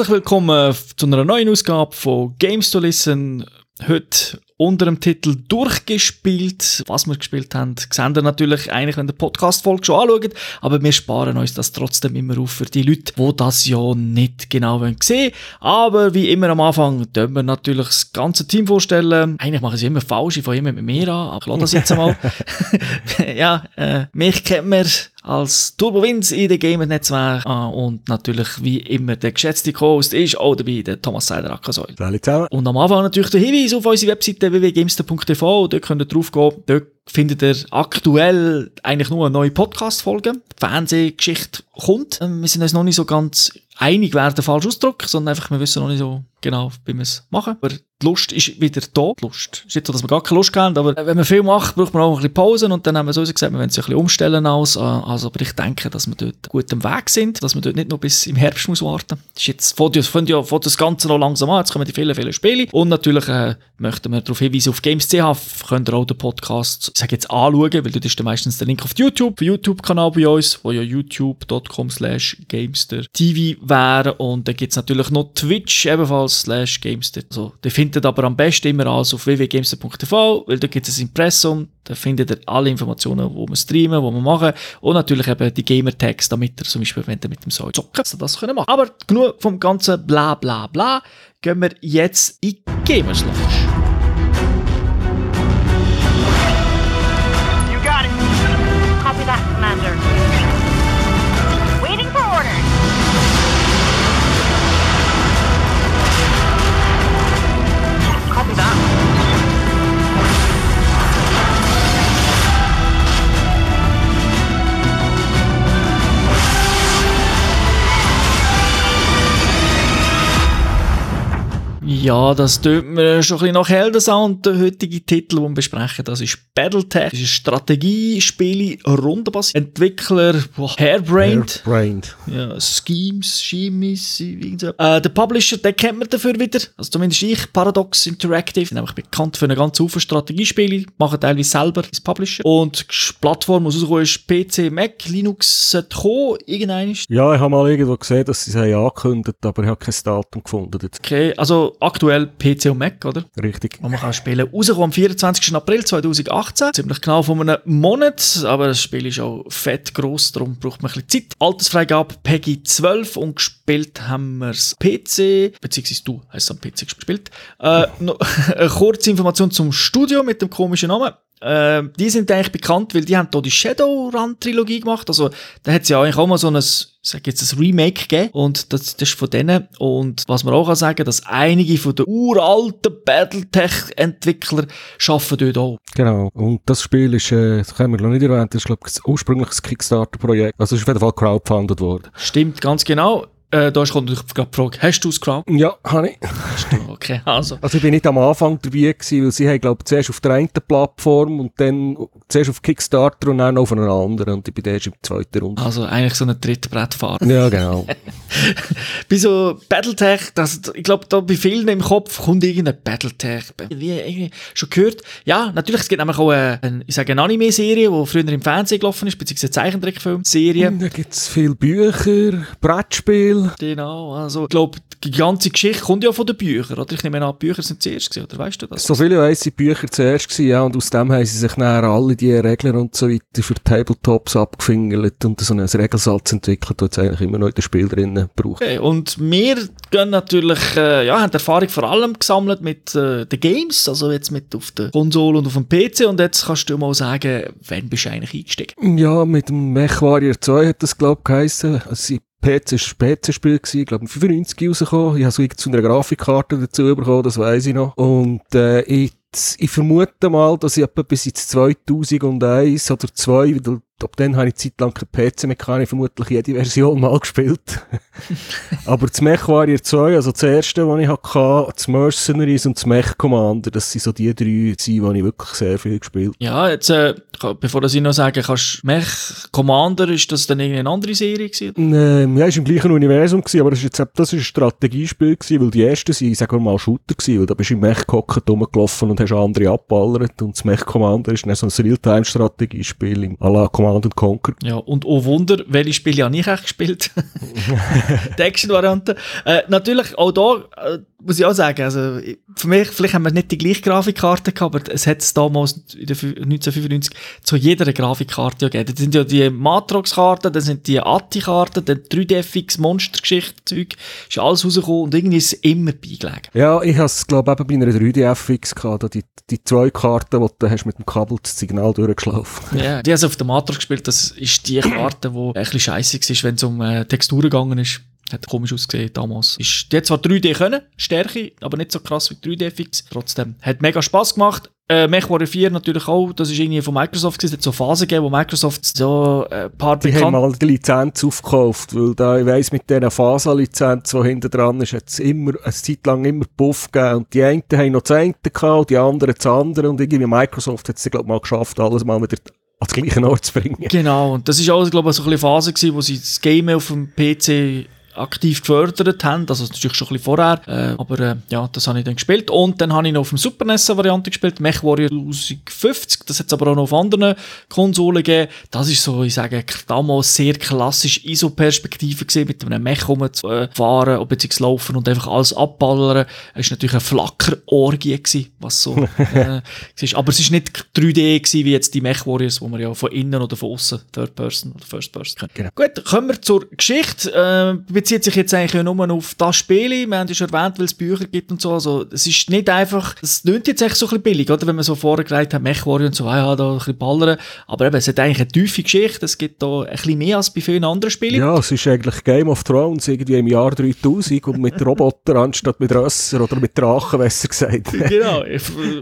Herzlich willkommen zu einer neuen Ausgabe von Games to Listen. Heute unter dem Titel durchgespielt. Was wir gespielt haben, sehen ihr natürlich eigentlich, wenn der Podcast-Folge schon anschaut. Aber wir sparen uns das trotzdem immer auf für die Leute, die das ja nicht genau sehen wollen. Aber wie immer am Anfang, dürfen wir natürlich das ganze Team vorstellen. Eigentlich mache ich es immer falsch, ich fange immer mit mir an. Aber ich lasse das jetzt einmal. ja, äh, mich kennt man als Turbo Wins in den Gamer-Netzwerk. Ah, und natürlich, wie immer, der geschätzte Co-Host ist auch dabei, der Thomas Seider Akasäul. Und am Anfang natürlich der Hinweis auf unsere Webseite www.gamester.tv. Dort könnt ihr drauf gehen. Dort findet ihr aktuell eigentlich nur eine neue Podcast-Folge. Die Fernsehgeschichte kommt. Ähm, wir sind uns noch nicht so ganz einig, wer der falsche Ausdruck, sondern einfach, wir wissen noch nicht so genau, wie wir es machen. Aber die Lust ist wieder da. Die Lust. ist nicht so, dass wir gar keine Lust haben, aber wenn man viel macht, braucht man auch ein bisschen Pausen und dann haben wir so gesagt, wir wollen es ein bisschen umstellen aus. Äh, also, aber ich denke, dass wir dort gut am Weg sind, dass wir dort nicht noch bis im Herbst muss warten. Das ist jetzt, fängt ja, fängt das Ganze noch langsam an, jetzt kommen die vielen, vielen Spiele und natürlich äh, möchten wir darauf hinweisen, auf Games.ch könnt ihr auch den Podcast, ich sage jetzt anschauen, weil dort ist dann meistens der Link auf YouTube, YouTube-Kanal bei uns, wo ja youtube.com slash gamester TV wäre und dann gibt es natürlich noch Twitch ebenfalls slash gamester. Also, der findet aber am besten immer alles auf www.gamester.tv, weil da gibt es ein Impressum, da findet ihr alle Informationen, wo wir streamen, wo wir machen und natürlich eben die Gamer-Tags, damit ihr zum Beispiel, wenn ihr mit dem Soll zocken, so das können machen. Aber genug vom ganzen bla bla bla, gehen wir jetzt in Gamers Lounge. Ja, das tut mir schon ein bisschen nach Heldensound. Der heutige Titel, den wir besprechen, das ist Battletech. Das ist ein Strategiespiel, rundenbasiert. Entwickler, boah, Hairbrained. Brained. Ja, Schemes, Schemes, irgend so. Äh, der Publisher, den kennt man dafür wieder. Also zumindest ich, Paradox Interactive. Sind nämlich bekannt für einen ganzen Haufen Strategiespiele. Machen teilweise selber als Publisher. Und die Plattform, die rausgekommen ist, PC, Mac, Linux, sollte kommen, irgendein Ja, ich habe mal irgendwo gesehen, dass sie es haben angekündigt aber ich habe kein Datum gefunden. Okay, also aktuell PC und Mac, oder? Richtig. Und man kann spielen. Rausgekommen am 24. April 2018. Ziemlich genau von einem Monat. Aber das Spiel ist auch fett gross, darum braucht man ein bisschen Zeit. Altersfreigabe Peggy 12 und gespielt haben wir es PC, beziehungsweise du hast es am PC gespielt. Äh, noch eine kurze Information zum Studio mit dem komischen Namen. Äh, die sind eigentlich bekannt, weil die haben hier die Shadowrun-Trilogie gemacht. Also, da hat es ja eigentlich auch mal so ein, sag jetzt, ein Remake gegeben. Und das, das ist von denen. Und was man auch kann sagen, dass einige von den uralten Battletech-Entwicklern arbeiten dort auch. Genau. Und das Spiel ist, äh, das haben wir noch nicht erwähnt, das ist, glaube ich, ursprünglich ein Kickstarter-Projekt. Also, es ist auf jeden Fall crowdfunded worden. Stimmt, ganz genau. Äh, da kommt natürlich die Frage, hast du es crowd? Ja, habe ich. Hast du, okay, also. Also, ich bin nicht am Anfang dabei gewesen, weil sie haben, glaube ich, zuerst auf der einen Plattform und dann zuerst auf Kickstarter und dann auf einer anderen. Und ich bin erst im zweiten Runde. Also, eigentlich so ein Trittbrettfahrer. Ja, genau. bei so Battletech, das, ich glaube, da bei vielen im Kopf kommt irgendein Battletech. Wie irgendwie schon gehört. Ja, natürlich, es gibt nämlich auch eine, eine ich sage, eine Anime-Serie, die früher im Fernsehen gelaufen ist, beziehungsweise eine Zeichentrickfilm-Serie. da gibt es viele Bücher, Brettspiele. Genau, also, ich glaube, die ganze Geschichte kommt ja von den Büchern, oder? Ich nehme an, die Bücher sind zuerst gewesen, oder weißt du das? So viele weiss die Bücher zuerst gewesen, ja, und aus dem haben sie sich dann alle die Regeln und so weiter für Tabletops abgefingert und so einen Regelsatz entwickelt, der jetzt eigentlich immer noch in den Spiel drinnen braucht. Okay, und wir gehen natürlich, äh, ja, haben Erfahrung vor allem gesammelt mit äh, den Games, also jetzt mit auf der Konsole und auf dem PC und jetzt kannst du mal sagen, wann bist du eigentlich eingestiegen? Ja, mit dem MechWarrior 2 hat das, glaube ich, geheissen. Also, PC, PC-Spiel gewesen, glaube ich, 95 rausgekommen. Ich habe so zu einer Grafikkarte dazu bekommen, das weiß ich noch. Und, äh, ich, ich vermute mal, dass ich etwa bis ins 2001 oder 2, weil ab dann habe ich zeitlang kein PC mehr gehabt, ich vermutlich jede Version mal gespielt. Aber das Mech Warrior 2, also das erste, was ich hatte, das Mercenaries und das Mech Commander, das sind so die drei, die ich wirklich sehr viel gespielt Ja, jetzt, äh, bevor ich noch sage, kannst Mech Commander, ist das dann irgendeine andere Serie gewesen? Ähm, ja, ist im gleichen Universum gewesen, aber das ist jetzt, das ist ein Strategiespiel gewesen, weil die ersten sind, sagen wir mal, Shooter gewesen, weil da bist du im Mech gehockt, rumgelaufen und hast andere abballert und das Mech Commander ist dann so ein Realtime-Strategiespiel im à la Command Command and Conquer. Ja, und oh Wunder, welche Spiele habe ich echt gespielt? Die Action-Variante. Äh, natürlich, auch da äh, muss ich auch sagen, also für mich, vielleicht haben wir nicht die gleiche Grafikkarte gehabt, aber es hat es damals in der fü- 1995 zu jeder Grafikkarte ja gegeben. Das sind ja die Matrox-Karten, das sind die Atti-Karten, dann 3DFX-Monstergeschichte-Zeug, ist alles rausgekommen und irgendwie ist es immer beigelegen. Ja, ich habe es, glaube ich, eben bei einer 3DFX gehabt, die, die zwei Karten, die du hast mit dem Kabel das Signal durchgeschlafen. Ja, die haben auf der Matrix gespielt, das ist die Karte, die ein bisschen scheisse war, wenn es um äh, Texturen gegangen ist. Hat komisch ausgesehen damals. Ist, die hat zwar 3D können, Stärke, aber nicht so krass wie 3D-Fix. Trotzdem, hat mega Spass gemacht. Äh, MechWarrior 4 natürlich auch, das ist irgendwie von Microsoft gewesen. Es hat so Phasen gegeben, wo Microsoft so äh, ein paar Die haben mal die Lizenz aufgekauft, weil da, ich weiss, mit dieser FASA-Lizenz, die hinten dran ist, hat es immer, eine Zeit lang immer Puff gegeben. Und die einen haben noch das eine gehabt, die anderen das andere. Und irgendwie Microsoft hat es, glaube ich, mal geschafft, alles mal wieder an den gleichen Ort zu bringen. Genau, und das ist auch, glaube ich, so ein bisschen Phase gewesen, wo sie das Game auf dem PC aktiv gefördert haben, also natürlich schon ein bisschen vorher, äh, aber äh, ja, das habe ich dann gespielt und dann habe ich noch auf dem Super NES eine Variante gespielt, MechWarrior 1050, das hat es aber auch noch auf anderen Konsolen gegeben, das ist so, ich sage, damals sehr klassisch ISO-Perspektive gesehen, mit einem Mech rumzufahren, beziehungsweise laufen und einfach alles abballern, es ist natürlich eine Flackerorgie gewesen, was so, äh, war. aber es ist nicht 3D gewesen, wie jetzt die MechWarriors, wo man ja von innen oder von außen Third Person oder First Person kennt. Genau. Gut, kommen wir zur Geschichte. Äh, bezieht sich jetzt eigentlich nur auf das Spiel. Wir haben ja schon erwähnt, weil es Bücher gibt und so. Also, es ist nicht einfach, es klingt jetzt echt so ein bisschen billig, oder? Wenn man so vorher gesagt hat, MechWarrior und so, ah ja, da ein bisschen ballern. Aber eben, es hat eigentlich eine tiefe Geschichte. Es gibt da ein bisschen mehr als bei vielen anderen Spielen. Ja, es ist eigentlich Game of Thrones irgendwie im Jahr 3000 und mit Robotern anstatt mit Rösser oder mit Drachen, besser gesagt. Genau,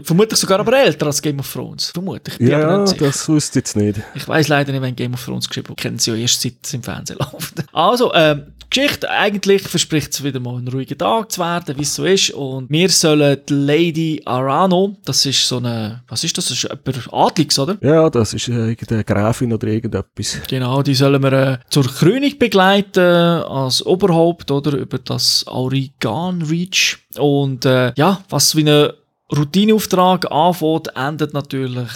vermutlich sogar aber älter als Game of Thrones. Vermutlich. Ja, das wusste ich jetzt nicht. Ich weiß leider nicht, wenn Game of Thrones geschrieben wurde. Kennen sie ja erst seit es im Fernsehen läuft. Also, ähm, Geschichte, eigentlich verspricht es wieder mal einen ruhigen Tag zu werden, wie es so ist. Und wir sollen die Lady Arano, das ist so eine, was ist das? Das ist jemand Adliges, oder? Ja, das ist äh, irgendeine Gräfin oder irgendetwas. Genau, die sollen wir äh, zur Krönung begleiten als Oberhaupt oder über das Aurigan Reach. Und äh, ja, was wie eine Routineauftrag anfängt, endet natürlich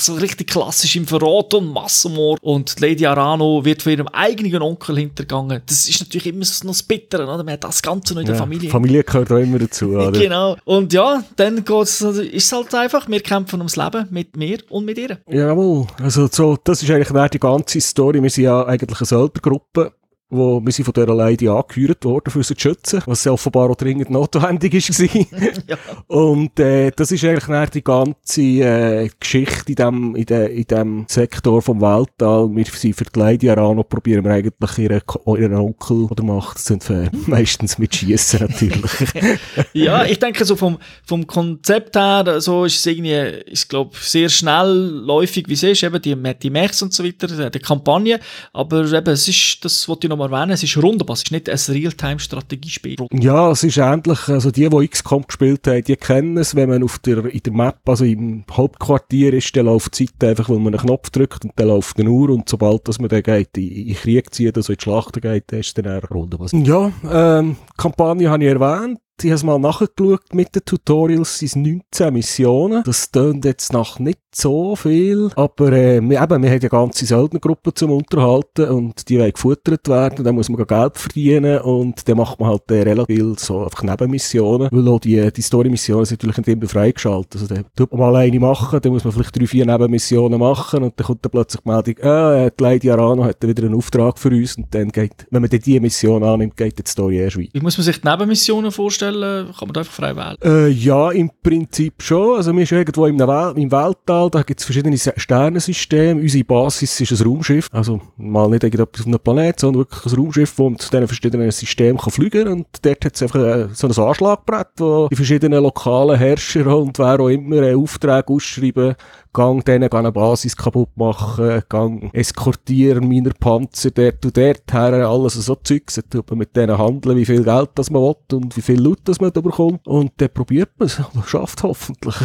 so richtig klassisch im Verrat und Massenmord. Und Lady Arano wird von ihrem eigenen Onkel hintergangen. Das ist natürlich immer so noch das Bittere, oder? Man hat das Ganze noch in der Ja, Familie. Familie gehört auch immer dazu, oder? Genau. Und ja, dann geht's, ist es halt einfach, wir kämpfen ums Leben mit mir und mit ihr. Jawohl. Also so, das ist eigentlich die ganze Story. Wir sind ja eigentlich eine Söldnergruppe, wo wir sind von dieser Lady angeheuert worden, für sie zu schützen, was offenbar auch dringend notwendig war. Ja. Und äh, das ist eigentlich dann die ganze äh, Geschichte in dem, in, de, in dem Sektor vom Weltall. Wir sind für die Lady Arano, probieren wir eigentlich ihren, Ko- ihren Onkel oder Macht zu entfernen. Meistens mit Schießen natürlich. Ja, ich denke, so vom, vom Konzept her, so ist es irgendwie, ich glaube, sehr schnellläufig, wie es ist, eben die, die Mechs und so weiter, äh, die Kampagne. Aber eben, es ist, das wollte ich noch mal erwähnen, es ist rundbar, es ist nicht ein Realtime-Strategiespiel. Ja, es ist ähnlich, also die, die XCOM gespielt haben, die kennen es, wenn man auf der, in der Map, also im Hauptquartier ist, dann läuft die Zeit einfach, weil man einen Knopf drückt und dann läuft eine Uhr und sobald dass man dann geht, in, in Krieg zieht, also in die Schlacht geht, dann ist dann eine Runde. Ja, ähm, die Kampagne habe ich erwähnt. Ich habe mal nachgeschaut mit den Tutorials, sind 19 Missionen. Das tönt jetzt nach nicht so viel, aber äh, eben, wir haben ja ganze Söldnergruppen zum Unterhalten und die wollen gefuttert werden, dann muss man Geld verdienen und dann macht man halt äh, relativ so einfach Nebenmissionen, weil auch die, die Story-Missionen sind natürlich nicht immer freigeschaltet. Also dann tut man mal eine machen, dann muss man vielleicht drei, vier Nebenmissionen machen und dann kommt dann plötzlich die Meldung, äh, die Lady Arano hat wieder einen Auftrag für uns und dann geht, wenn man dann diese Mission annimmt, geht die Story erst weiter. Wie muss man sich die Nebenmissionen vorstellen? Kann man da einfach frei wählen? Äh, ja, im Prinzip schon. Also, wir sind irgendwo im, Wel im Weltall, da gibt es verschiedene Sternensysteme. Unsere Basis ist ein Raumschiff. Also, mal nicht irgendetwas auf einem Planet, sondern wirklich ein Raumschiff, das zu diesen verschiedenen Systemen kann fliegen kann. Und dort hat es einfach äh, so ein Anschlagbrett, wo die verschiedenen lokalen Herrscher und wer auch immer äh, Aufträge ausschreiben, gang denen eine Basis kaputt machen, gang eskortieren meiner Panzer dort und dort her, alles so Zeugs. Dann tut man mit denen handeln, wie viel Geld das man will und wie viel Loot das man da bekommt. Und dann probiert man es. Und schafft hoffentlich.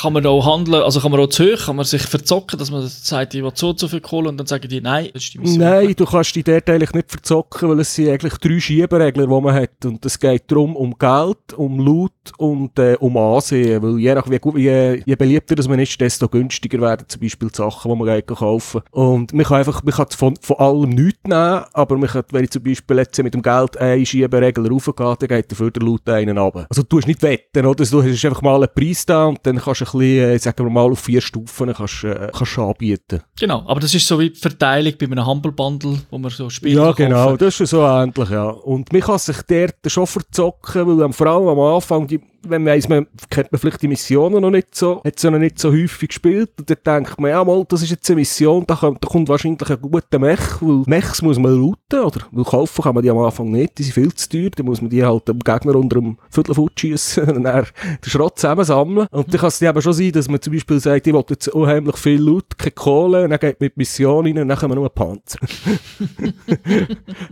Kann man auch handeln, also kann man auch zu hoch, kann man sich verzocken, dass man sagt, ich will so zu viel Kohle und dann sagen die, nein, das ist die Mission. Nein, du kannst dich dort eigentlich nicht verzocken, weil es sind eigentlich drei Schieberegler, die man hat. Und es geht darum, um Geld, um Loot und äh, um Ansehen. Weil je nach wie, gut- je, je beliebter das man ist, desto günstiger günstiger werden, zum Beispiel die Sachen, die man gleich kaufen kann. Und man kann einfach, man kann von, von allem nichts nehmen, aber man kann, wenn ich zum Beispiel jetzt mit dem Geld einen Schieberegler raufgehe, dann geht dafür der Laut einen runter. Also du hast nicht wetten, oder? Du hast einfach mal einen Preis da und dann kannst du ein bisschen, äh, sagen wir mal, auf vier Stufen kannst, äh, kannst anbieten. Genau, aber das ist so wie die Verteilung bei einem Humble Bundle, wo man so Spiele Ja, genau, kaufen. das ist so ähnlich, ja. Und man kann sich dort schon verzocken, weil vor allem am Anfang, die, wenn man weiss, man kennt man vielleicht die Missionen noch nicht so, hat sie noch nicht so häufig gespielt, und dann denkt man, ja mal, das ist jetzt eine Mission, da kommt, da kommt wahrscheinlich ein guter Mech, weil Mechs muss man looten, oder, weil kaufen kann man die am Anfang nicht, die sind viel zu teuer, dann muss man die halt dem Gegner unter dem Viertelfoot schiessen und dann den Schrott zusammensammeln. Und dann kann es eben schon sein, dass man zum Beispiel sagt, ich will jetzt unheimlich viel Loot, keine Kohle, und dann geht man mit Mission rein und dann wir nur Panzer.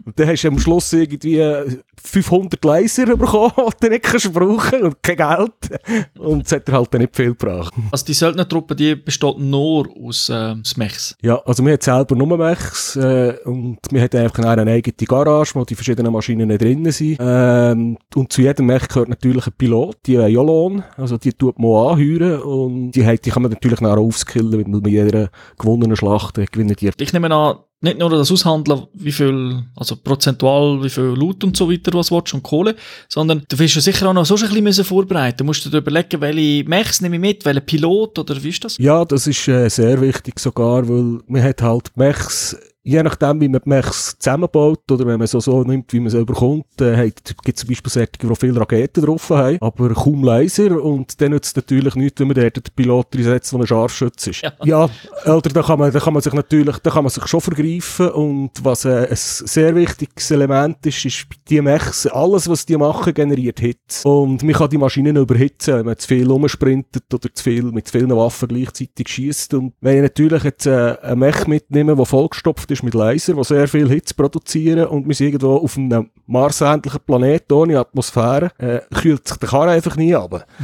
Und dann hast du am Schluss irgendwie 500 Laser bekommen, die du nicht kannst brauchen und kein Geld. Und es hat dir halt dann nicht viel gebracht. Also die Söldnertruppe, die besteht nur aus äh, Mechs. Ja, also wir haben selber nur Mechs äh, und wir haben einfach eine eigene Garage, wo die verschiedenen Maschinen drinnen sind. Ähm, und zu jedem Mech gehört natürlich ein Pilot, die haben ja Lohn, also die tut man anheuern und die, hat- die kann man natürlich nachher auch aufskillen, weil mit jeder gewonnenen Schlacht gewinnen die. Ich nehme an, nicht nur das Aushandeln, wie viel, also prozentual, wie viel Loot und so weiter, was willst, und Kohle, sondern du wirst ja sicher auch noch so ein bisschen müssen vorbereiten. Du musst dir überlegen, welche Mechs nehme ich mit, welchen Pilot, oder wie ist das? Ja, das ist äh, sehr wichtig sogar, weil man hat halt Mechs, je nachdem wie man die Mechs zusammenbaut oder wenn man so so nimmt, wie man sie überkommt, äh, gibt es zum Beispiel solche, die viele Raketen drauf haben, aber kaum Laser und dann nützt es natürlich nichts, wenn man dort den Pilot setzt, der ein Scharfschütze ist. Ja. Ja, oder da kann man, da kann man sich natürlich, da kann man sich schon vergreifen und was äh, ein sehr wichtiges Element ist, ist bei die Mechs, alles was die machen, generiert Hits. Und man kann die Maschinen überhitzen, wenn man zu viel rumsprintet oder zu viel, mit zu vielen Waffen gleichzeitig schießt. Und wenn ich natürlich jetzt äh, einen Mech mitnehme, der vollgestopft ist mit Laser, der sehr viel Hits produzieren und wir sind irgendwo auf einem marsähnlichen Planet ohne Atmosphäre, äh, kühlt sich der Karre einfach nie ab.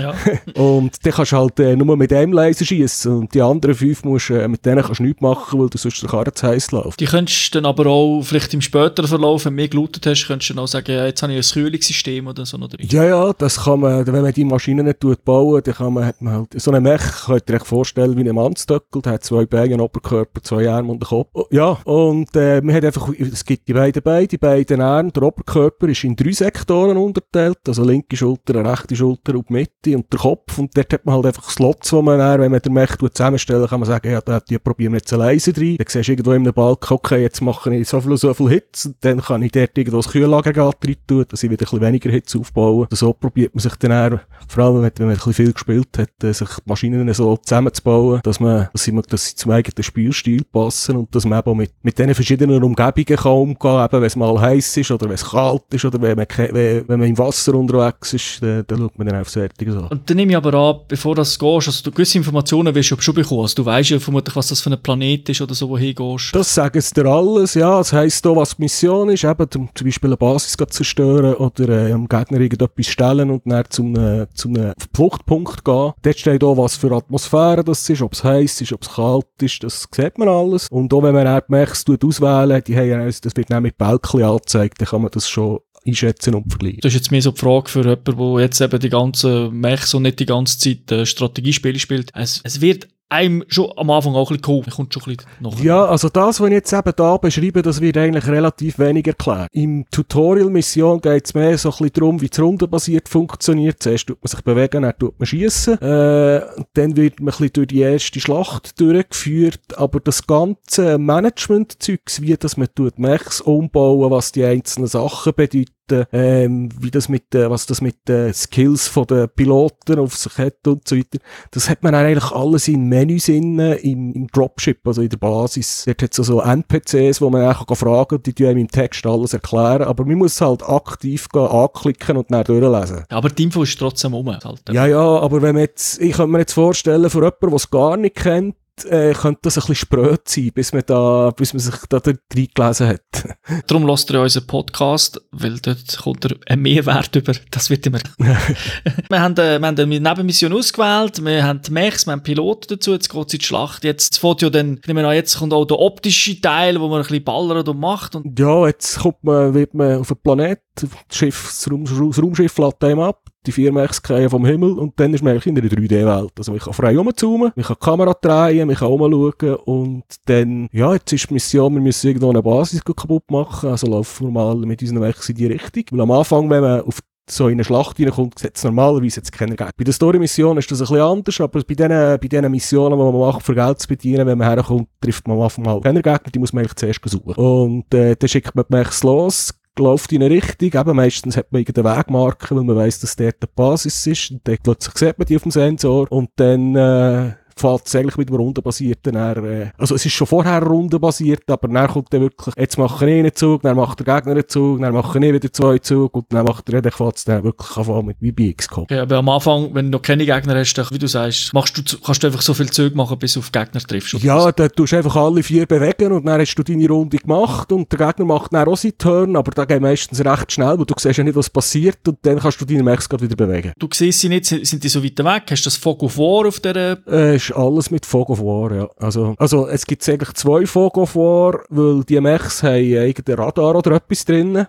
Ja. Und dann kannst du halt äh, nur mit einem Laser schießen und die anderen fünf musst, äh, mit denen kannst du nichts machen, weil du sonst der Karre zu heiß läuft. Die könntest du dann aber auch, vielleicht im späteren Verlauf, wenn du mehr gelootet hast, könntest du dann auch sagen, ja, jetzt habe ich ein Kühlungssystem oder so drin. Ja, ja, das kann man, wenn man die Maschinen nicht bauen, dann kann man, hat man halt, so einen Mech, könnt ihr euch vorstellen, wie ein Mannstöckel, der hat zwei Beine, einen Oberkörper, zwei Arme und einen Kopf. Ja, und, äh, man hat einfach, es gibt die beiden Beine, die beiden Arme, der Oberkörper ist in drei Sektoren unterteilt, also linke Schulter, rechte Schulter und die Mitte und der Kopf, und dort hat man halt einfach Slots, wo man dann, wenn man den Mech zusammenstellen, kann man sagen, ja, da die probieren wir jetzt Laser rein, dann siehst du irgendwo in einem Balken, okay, jetzt mache ich so viel, so viel Hits, und dann kann ich dort irgendwo das Kühlaggregat rein tun, dass ich wieder ein bisschen weniger Hits aufbauen. Und so probiert man sich dann eher, vor allem wenn man wenn man ein bisschen viel gespielt hat, äh, sich die Maschinen so zusammenzubauen, dass man, dass sie, dass sie zum eigenen Spielstil passen und dass man eben mit, mit diesen verschiedenen Umgebungen kann umgehen, eben wenn es mal heiß ist oder wenn es kalt ist oder wenn man, wenn, wenn man im Wasser unterwegs ist, dann, dann schaut man dann auf solche Sachen. Und dann nehme ich aber an, bevor das gehst, also du gewisse Informationen wirst du schon bekommen. Also du weißt ja vermutlich, was das für ein Planet ist oder so, wohin gehst. Das sagen sie dir alles, ja. Das heisst hier, was die Mission ist, eben zum, zum Beispiel eine Basis zu zerstören oder äh, am Gegner irgendetwas stellen und dann zum, äh, zum äh, Fluchtpunkt gehen. Dort steht auch, was für Atmosphäre das ist, ob es heiß ist, ob es kalt ist, das sieht man alles. Und auch wenn man dann die Mechs auswählen, die haben, ja- das wird dann mit Bälkchen angezeigt, dann kann man das schon einschätzen und vergleichen. Das ist jetzt mehr so die Frage für jemanden, der jetzt eben die ganzen Mechs und nicht die ganze Zeit äh, Strategiespiele spielt. Es, es wird einem schon am Anfang auch ein bisschen geholfen. Kommt schon ein bisschen nachher. Ja, also das, was ich jetzt eben da beschreibe, das wird eigentlich relativ wenig erklärt. Im Tutorial-Mission geht es mehr so ein bisschen darum, wie es rundenbasiert funktioniert. Zuerst tut man sich bewegen, dann tut man schiessen. Äh, dann wird man ein bisschen durch die erste Schlacht durchgeführt. Aber das ganze Management-Zeugs, wie das man tut, Mechs umbauen, was die einzelnen Sachen bedeuten, ähm, wie das mit, äh, was das mit den Skills von den Piloten auf sich hat und so weiter. Das hat man eigentlich alles in Menüs innen, im, im Dropship, also in der Basis. Dort hat es so NPCs, wo man einfach kann fragen und die tun einem im Text alles erklären. Aber man muss halt aktiv gehen, anklicken und dann durchlesen. Aber die Info ist trotzdem um. Halt. Ja, ja, aber wenn man jetzt, ich könnte mir jetzt vorstellen, für jemanden, der es gar nicht kennt, äh, könnte das ein bisschen spröd sein, bis man da, bis man sich da reingelesen hat. Darum lasst ihr unseren Podcast, weil dort kommt ihr ein Mehrwert über. Das wird immer. wir, haben, äh, wir haben eine Nebenmission ausgewählt, wir haben die Mechs, wir haben Piloten dazu, jetzt geht es in die Schlacht. Jetzt fährt ja dann, ich nehme an, jetzt kommt auch der optische Teil, wo man ein bisschen ballert und macht. Und Ja, jetzt kommt man, wird man auf einen Planet, das, Schiff, das, Raum, das Raumschiff lädt einem ab, die fallen vom Himmel und dann ist man eigentlich in einer 3D-Welt. Also man kann frei rumzoomen, man kann die Kamera drehen, man kann rumschauen und dann, ja, jetzt ist die Mission, wir müssen irgendwo eine Basis kaputt machen, also laufen wir mal mit unseren Mechs in die Richtung. Weil am Anfang, wenn man auf so in eine Schlacht reinkommt, sieht es normalerweise jetzt keiner Geld. Bei der Story-Mission ist das ein bisschen anders, aber bei diesen, bei diesen Missionen, die man macht, für Geld zu bedienen, wenn man herkommt, trifft man am Anfang mal keine Gegner, die muss man eigentlich zuerst suchen. Und äh, dann schickt man die Mechs los, läuft in eine Richtung, eben meistens hat man irgendeine Wegmarke, weil man weiss, dass dort die Basis ist, und dann plötzlich sieht man die auf dem Sensor, und dann, äh, fällt es eigentlich mit dem rundenbasierten dann, äh, also es ist schon vorher rundenbasiert, aber dann kommt dann wirklich, jetzt mache ich einen Zug, dann macht der Gegner einen Zug, dann mache ich wieder zwei Zug und dann macht er, dann es dann wirklich anfangen mit wie bei XCOM. Okay, aber am Anfang, wenn du noch keine Gegner hast, dann, wie du sagst, machst du, kannst du einfach so viel Züge machen, bis du auf Gegner triffst. Ja, dann tust du einfach alle vier bewegen und dann hast du deine Runde gemacht und der Gegner macht dann auch seinen Turn, aber da geht meistens recht schnell, weil du siehst ja nicht, was passiert und dann kannst du deine Mechs gerade wieder bewegen. Du siehst sie nicht, sind die so weit weg? Hast du das of War auf der, Äh, ist alles mit Fog of War, ja. Also, also es gibt eigentlich zwei Fog of War, weil die Mechs haben irgendein Radar oder etwas drinnen.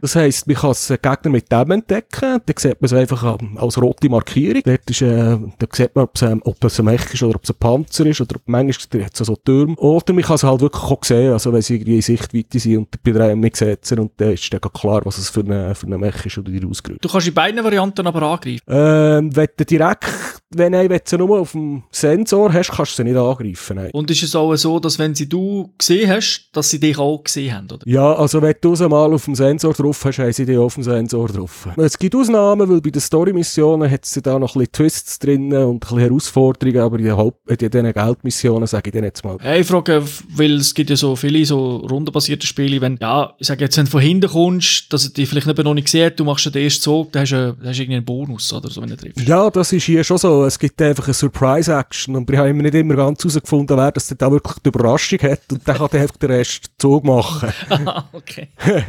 Das heisst, man kann den Gegner mit dem entdecken, dann sieht man es einfach ähm, als rote Markierung. Dort ist, äh, da sieht man, ob es, ähm, ob es ein Mech ist oder ob es ein Panzer ist oder ob manchmal hat es so Türme. Oder man kann es halt wirklich auch sehen, also wenn sie irgendwie in Sichtweite sind und bei der nicht setzen und dann ist dann klar, was es für eine, für eine Mech ist oder die ausgerüstet. du kannst in beiden Varianten aber angreifen. Ähm, wenn du direkt, wenn du du sie nur auf dem Sensor hast, kannst du sie nicht angreifen. Nein. Und ist es auch so, dass wenn sie du gesehen hast, dass sie dich auch gesehen haben, oder? Ja, also wenn du sie mal auf dem Sensor drauf hast, haben sie die auf dem Sensor drauf. Es gibt Ausnahmen, weil bei den Story-Missionen hat sie da noch ein bisschen Twists drin und ein bisschen Herausforderungen, aber in den, Haupt in den Geldmissionen sage ich dann jetzt mal. Hey, ich frage, weil es gibt ja so viele so rundenbasierte Spiele, wenn, ja, ich sage jetzt, wenn du von hinten kommst, dass er dich vielleicht noch nicht sieht, du machst den ersten Zug, dann hast du, dann hast du irgendwie einen Bonus, oder so, wenn du triffst. Ja, das ist hier schon so. Es gibt einfach eine Surprise-Action und wir haben immer nicht immer ganz herausgefunden, wer das da wirklich die Überraschung hat und dann kann der einfach den Rest Zug machen. okay.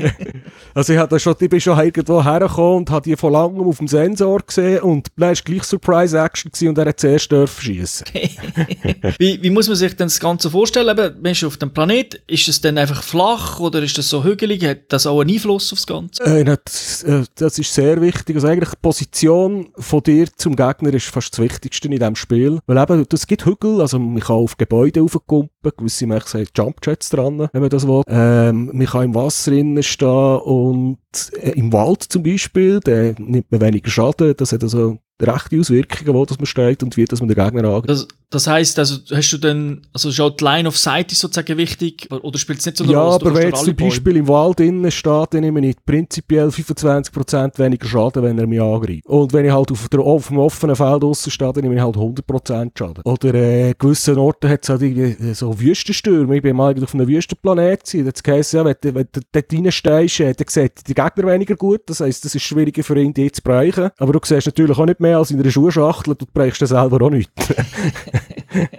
Also ich, da schon, ich bin schon irgendwo hergekommen und habe die von langem auf dem Sensor gesehen und dann war gleich Surprise-Action und er hat zuerst dürfen schiessen. Wie, wie muss man sich denn das Ganze vorstellen? Eben, man ist auf dem Planet, ist es dann einfach flach oder ist das so hügelig? Hat das auch einen Einfluss aufs Ganze? Äh, das, äh, das ist sehr wichtig. Also eigentlich die Position von dir zum Gegner ist fast das Wichtigste in diesem Spiel. Weil eben, es gibt Hügel, also man kann auf Gebäude raufkumpen, gewisse Menschen haben Jumpjets dran, wenn man das will. Ähm, man kann im Wasser innen stehen und äh, im Wald zum Beispiel, da nimmt man weniger Schaden. Das hat also rechte Auswirkungen, wo das man steht und wie dass man den Gegner angreift. Das, das heisst, also, hast du dann, also auch die Line of Sight ist sozusagen wichtig, oder spielt es nicht so eine Ja, Rolle? aber Du wenn jetzt zum. Beispiel im Wald innen steht, dann nehme ich prinzipiell 25% weniger Schaden, wenn er mich angreift. Und wenn ich halt auf, der, auf dem offenen Feld draussen stehe, dann nehme ich halt 100% Schaden. Oder äh, gewissen Orten hat es halt irgendwie so Wüstenstürme. Ich bin mal auf einem Wüstenplanet gewesen. Jetzt heisst ja, wenn, du- wenn du dort reinstehst, äh, dann sieht die Gegner weniger gut. Das heisst, es ist schwieriger für ihn, die zu bereichen. Aber du siehst natürlich auch nicht mehr als in einer Schuhschachtel. Du bereichst dann selber auch nicht.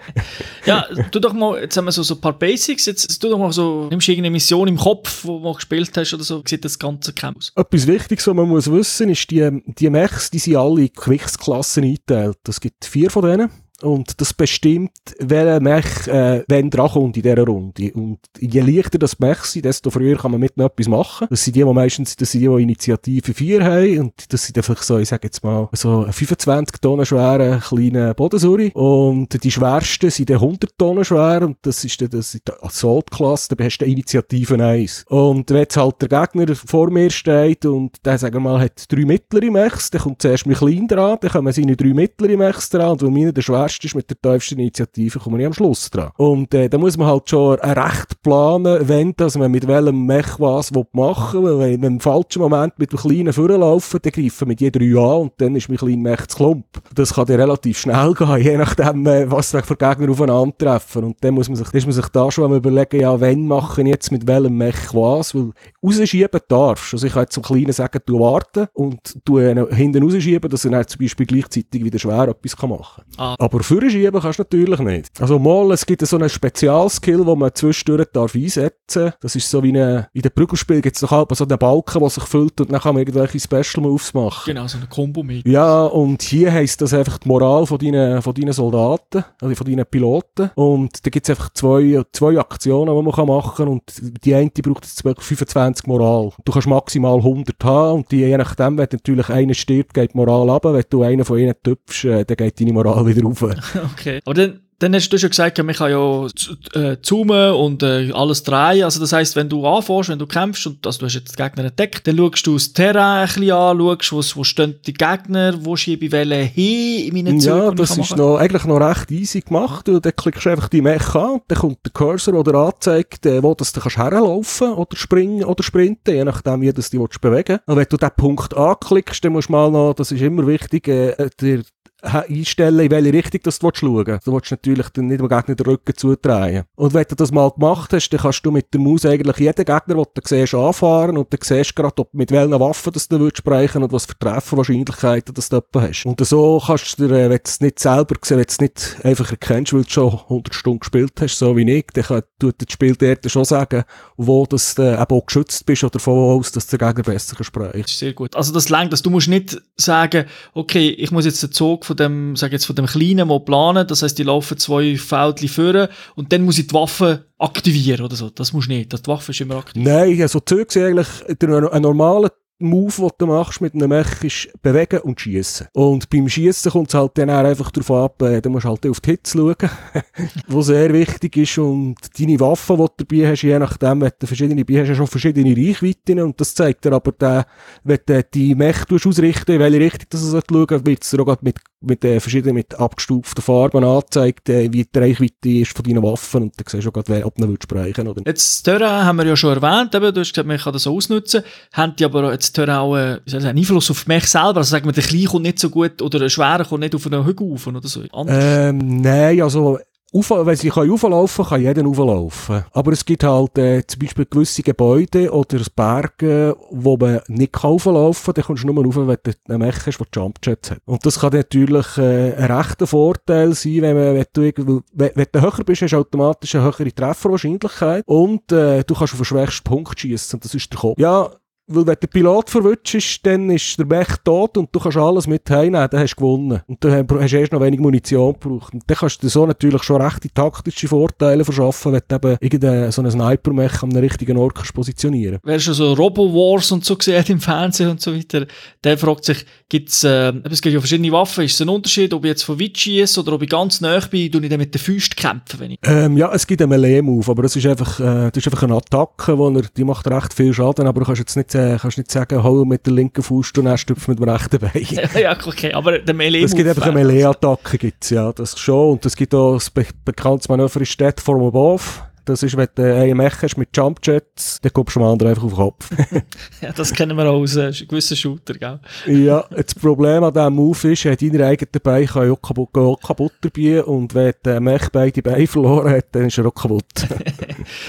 Ja, tu doch mal, jetzt haben wir so, so ein paar Basics, jetzt tu doch mal so, nimmst du irgendeine Mission im Kopf, wo du gespielt hast oder so, sieht das ganze Camp aus? Etwas Wichtiges, was man muss wissen, ist, die, die Mechs, die sind alle in Gewichtsklassen eingeteilt. Es gibt vier von denen. Und das bestimmt, welcher Mech, äh, wenn drankommt in dieser Runde. Und je leichter das Mech sind, desto früher kann man mit ihnen etwas machen. Das sind die, die meistens, das sind die, die Initiative 4 haben. Und das sind einfach so, ich sag jetzt mal, so ein 25 Tonnen schweren kleinen Bodensuri. Und die schwersten sind dann 100 Tonnen schwer. Und das ist dann, das Assault-Klasse. Da hast du Initiative 1. Und wenn jetzt halt der Gegner vor mir steht und der, sagen wir mal, hat drei mittlere Mechs, dann kommt zuerst mein Klein dran, dann kommen seine drei mittlere Mechs dran. Und weil meine der schwerste ist mit der tiefsten Initiative, kommen wir am Schluss dran. Und äh, da muss man halt schon recht planen, wenn dass man mit welchem Mech was machen will. Weil wenn wir im falschen Moment mit dem Kleinen vorlaufen, dann greifen die drei an und dann ist mein kleiner Mech zu klump. Das kann dann relativ schnell gehen, je nachdem, äh, was da für Gegner aufeinandertreffen. Und dann muss man sich, dann ist man sich da schon überlegen, ja, wenn mache ich jetzt mit welchem Mech was, weil rausschieben darfst. Also ich kann jetzt zum Kleinen sagen, du warten und du äh, hinten rausschieben, dass er dann zum Beispiel gleichzeitig wieder schwer etwas kann machen Ah. Aber Aber vorschieben kannst du natürlich nicht. Also mal, es gibt so einen Spezialskill, wo man zwischendurch darf einsetzen Das ist so wie eine, in den Prügelspielen gibt es doch halb so einen Balken, der sich füllt und dann kann man irgendwelche Special Moves machen. Genau, so ein Kombo mit. Ja, und hier heisst das einfach die Moral von deinen, von deinen Soldaten, also von deinen Piloten. Und da gibt es einfach zwei, zwei Aktionen, die man kann machen kann. Und die eine braucht jetzt 25 Moral. Du kannst maximal 100 haben und die, je nachdem, wenn natürlich einer stirbt, geht die Moral ab. Wenn du einen von ihnen töpfst, äh, dann geht deine Moral wieder rauf. Okay. Aber dann, dann hast du schon gesagt, man kann ja äh, zoomen und äh, alles drehen. Also das heisst, wenn du anfährst, wenn du kämpfst und also du hast jetzt den Gegner entdeckt, dann schaust du das Terrain ein bisschen an, schaust, wo, wo stehen die Gegner, wo schiebe ich welche hin in meinen Zügen. Ja, das ist noch, eigentlich noch recht easy gemacht. Du, dann klickst du einfach die Mech an und dann kommt der Cursor, der dir anzeigt, äh, wo das du kannst herlaufen oder springen oder sprinten, je nachdem, wie das du willst bewegen Und wenn du diesen Punkt anklickst, dann musst du mal noch, das ist immer wichtig, äh, dir ha- einstellen, in welche Richtung du schauen willst. Du willst natürlich dann nicht dem Gegner den Rücken zudrehen. Und wenn du das mal gemacht hast, dann kannst du mit der Maus eigentlich jeden Gegner, den du siehst, anfahren und dann siehst du gerade, ob, mit welchen Waffen das du sprechen und was für Trefferwahrscheinlichkeiten das du hast. Und so kannst du dir, äh, wenn du es nicht selber siehst, wenn du es nicht einfach erkennst, weil du schon 100 Stunden gespielt hast, so wie ich, dann kann, tut das Spiel dir schon sagen, wo du eben auch geschützt bist oder von wo aus, dass der Gegner besser sprechen Das ist sehr gut. Also das längt, dass du musst nicht sagen, okay, ich muss jetzt den Zug von dem, sag jetzt von dem kleinen mal planen, das heißt, die laufen zwei Feldli führen und dann muss ich die Waffe aktivieren oder so. Das musst du nicht. Die Waffe ist immer aktiv. Nein, also sind eigentlich ein normaler Move, den du machst mit einem Mech, ist bewegen und schießen. Und beim Schießen kommt es halt dann einfach darauf ab, äh, du musst halt auf die Hits schauen, was sehr wichtig ist. Und deine Waffen, die du dabei hast, je nachdem, wenn du verschiedene dabei hast, hast du auch verschiedene Reichweiten. Und das zeigt dir aber, der, wenn du die Mech ausrichten, in welche Richtung das schauen sollst, wird es dir auch mit, mit äh, verschiedenen, mit abgestuften Farben angezeigt, äh, wie die Reichweite ist von deinen Waffen. Und dann siehst du auch gerade, ob du ihn sprechen oder nicht. Jetzt, das Terrain haben wir ja schon erwähnt, eben, du hast gesagt, man kann das ausnutzen. Haben die aber jetzt Terrain auch äh, ich Einfluss auf mich selber? Also sagen wir, der Kleine kommt nicht so gut oder der Schwere kommt nicht auf einen Hügel rauf oder so. Ähm, nein, also, auf, wenn sie kann auflaufen kann, jeden auflaufen. Aber es gibt halt äh, zum Beispiel gewisse Gebäude oder Berge, wo man nicht kann auflaufen kann. Dann kommst du nur rauf, wenn du einen Mech hast, der Jumpjets hat. Und das kann natürlich äh, ein rechter Vorteil sein, wenn, man, wenn, du, wenn, wenn du höher bist, hast du automatisch eine höhere Trefferwahrscheinlichkeit und äh, du kannst auf den schwächsten Punkt schießen das ist der Kopf. Ja, weil wenn der Pilot verwünscht ist, dann ist der Mech tot und du kannst alles mit heimnehmen, dann hast du gewonnen. Und dann hast du erst noch wenig Munition gebraucht. Und dann kannst du dir so natürlich schon rechte taktische Vorteile verschaffen, wenn du eben irgendeinen so einen Sniper-Mech am richtigen Ort kannst positionieren Wer schon so Robo-Wars und so gesehen im Fernsehen und so weiter, der fragt sich, gibt's, äh, es gibt ja verschiedene Waffen, ist es ein Unterschied, ob ich jetzt von weit schiesse oder ob ich ganz nah bin, tue ich dann mit den Füßen kämpfen, wenn ich... Ähm, ja, es gibt einen Melee-Move, aber das ist einfach, äh, das ist einfach eine Attacke, wo er, die macht recht viel Schaden, aber du kannst jetzt nicht, äh, kannst nicht sagen, hau mit der linken Fuß und dann stüpf mit dem rechten Bein. ja, okay, aber der Melee Es gibt einfach eine Melee-Attacke, gibt's, ja, das schon. Und es gibt auch das be bekanntes Manöver ist Death from Above. Das ist, wenn du einen Mech hast mit Jumpjets, dann kommst du dem anderen einfach auf den Kopf. Ja, das kennen wir auch aus äh, gewissen Shooter, gell? ja, das Problem an diesem Move ist, äh, deine eigenen Beine ja auch kaputt, auch kaputt dabei. Und wenn der Mech beide Beine verloren hat, dann ist er auch kaputt.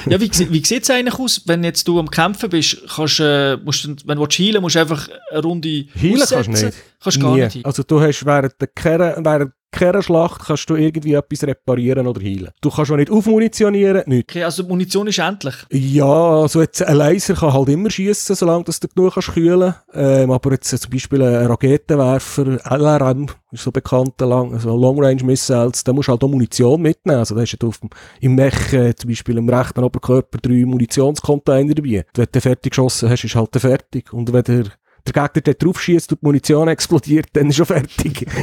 Ja, wie, wie sieht es eigentlich aus, wenn jetzt du am Kämpfen bist? Kannst, äh, musst, wenn du healen musst du einfach eine Runde Healen kannst du aussetzen? nicht. Kannst du gar Nie. nicht healen. Also du hast während der Kerne, während keiner Schlacht kannst du irgendwie etwas reparieren oder heilen. Du kannst auch nicht aufmunitionieren, nichts. Okay, also Munition ist endlich. Ja, also jetzt ein Laser kann halt immer schießen, solange dass du genug kannst kühlen. Ähm, aber jetzt äh, zum Beispiel ein Raketenwerfer, LRM, ist so bekannt, also Long Range Missiles, da musst du halt auch Munition mitnehmen. Also da hast du auf dem, im Mech äh, zum Beispiel im rechten Oberkörper drei Munitionscontainer dabei. Wenn du fertig geschossen hast, ist halt fertig. Und wenn der der Gegner dort drauf schießt und die Munition explodiert, dann ist er fertig.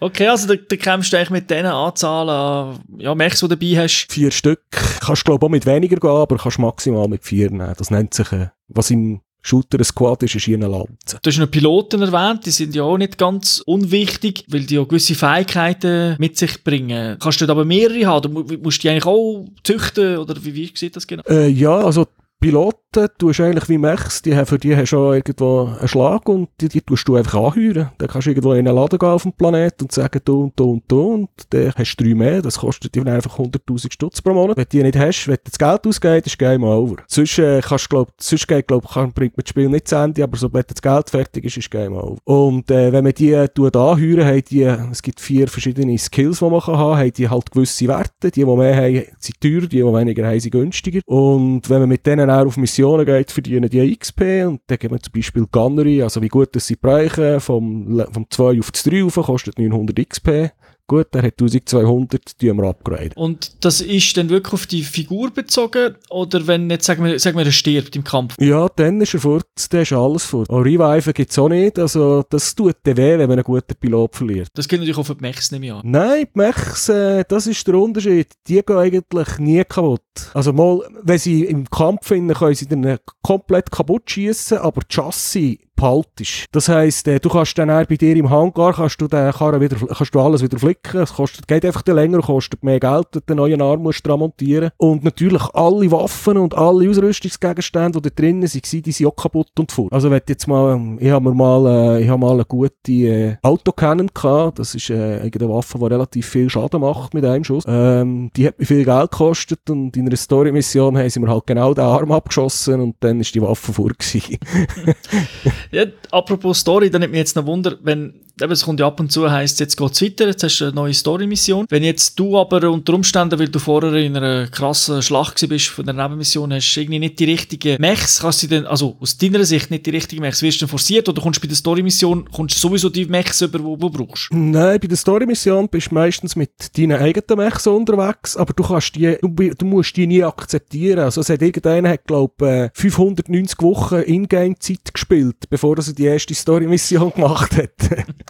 Okay, also da, da kämpfst du eigentlich mit diesen Anzahlen an ja, Mechs, die du dabei hast. vier Stück. Kannst glaube auch mit weniger gehen, aber kannst maximal mit vier nehmen. Das nennt sich, äh, was im Shooter ein Squad ist, ist hier eine Lanze. Du hast noch Piloten erwähnt, die sind ja auch nicht ganz unwichtig, weil die ja gewisse Fähigkeiten mit sich bringen. Kannst du dort aber mehrere haben? Du mu- musst die eigentlich auch züchten, oder wie, wie sieht das genau? Äh, ja, also Piloten Kabotten tust du eigentlich wie Mechs, die für die hast du auch irgendwo einen Schlag und die, die tust du einfach anheuern. Dann kannst du irgendwo in einen Laden gehen auf dem Planet und sagen, du und du und du und dann hast drei mehr, das kostet dir einfach 100'000 Stutz pro Monat. Wenn du die nicht hast, wenn du das Geld ausgibst, ist Game over. Sonst, äh, kannst, glaub, sonst geht, glaub, kann, bringt man das Spiel nicht zu Ende, aber sobald das Geld fertig ist, ist Game over. Und äh, wenn man die äh, anheuern, haben die, es gibt vier verschiedene Skills, die man kann haben, haben die halt gewisse Werte. Die, die mehr haben, sind teuer, die, die weniger haben, sind günstiger. Und wenn man mit denen auch auf Missionen geht, verdienen die XP und dann gibt man zum Beispiel Gunnery, also wie gut das sie bereichen, vom 2 auf das 3 rauf, kostet 900 XP. Gut, der hat 1200, die wir upgraden. Und das ist dann wirklich auf die Figur bezogen? Oder wenn jetzt, sagen wir, sagen wir, er stirbt im Kampf? Ja, dann ist er fort, dann ist alles fort. Und Reviven gibt's auch nicht, also das tut weh, wenn man einen guten Pilot verliert. Das gilt natürlich auch für die Mechs, nehme ich an. Nein, die Mechs, äh, das ist der Unterschied. Die gehen eigentlich nie kaputt. Also mal, wenn sie im Kampf finden, können sie dann komplett kaputt schießen, aber die Chassis behaltest. Das heisst, äh, du kannst dann bei dir im Hangar kannst du den Karren wieder, kannst du alles wieder flicken. Es kostet, geht einfach länger, kostet mehr Geld, wenn du den neuen Arm musst dran montieren. Und natürlich alle Waffen und alle Ausrüstungsgegenstände, die da drinnen waren, die sind auch kaputt und fort. Also wenn du jetzt mal, ähm, ich habe mir mal, äh, ich habe mal eine gute äh, Autocannon gehabt. Das ist äh, eine Waffe, die relativ viel Schaden macht mit einem Schuss. Ähm, die hat mir viel Geld gekostet und in einer Story-Mission haben sie mir halt genau den Arm abgeschossen und dann ist die Waffe vor. Ja, apropos Story, dann nimmt mich jetzt noch Wunder, wenn, eben, es kommt ja ab und zu, heisst jetzt geht's weiter, jetzt hast du eine neue Story-Mission. Wenn jetzt du aber unter Umständen, weil du vorher in einer krassen Schlacht bist von der Nebenmission, hast irgendwie nicht die richtigen Mechs, kannst du denn, also aus deiner Sicht nicht die richtigen Mechs, wirst du dann forciert oder kommst du bei der Story-Mission, kommst du sowieso die Mechs über, die du brauchst? Nein, bei der Story-Mission bist du meistens mit deinen eigenen Mechs unterwegs, aber du kannst die, du, du musst die nie akzeptieren. Also es hat irgendeiner, hat, glaub, äh, 590 Wochen Ingame-Zeit gespielt, bevor er die erste Story-Mission gemacht hat.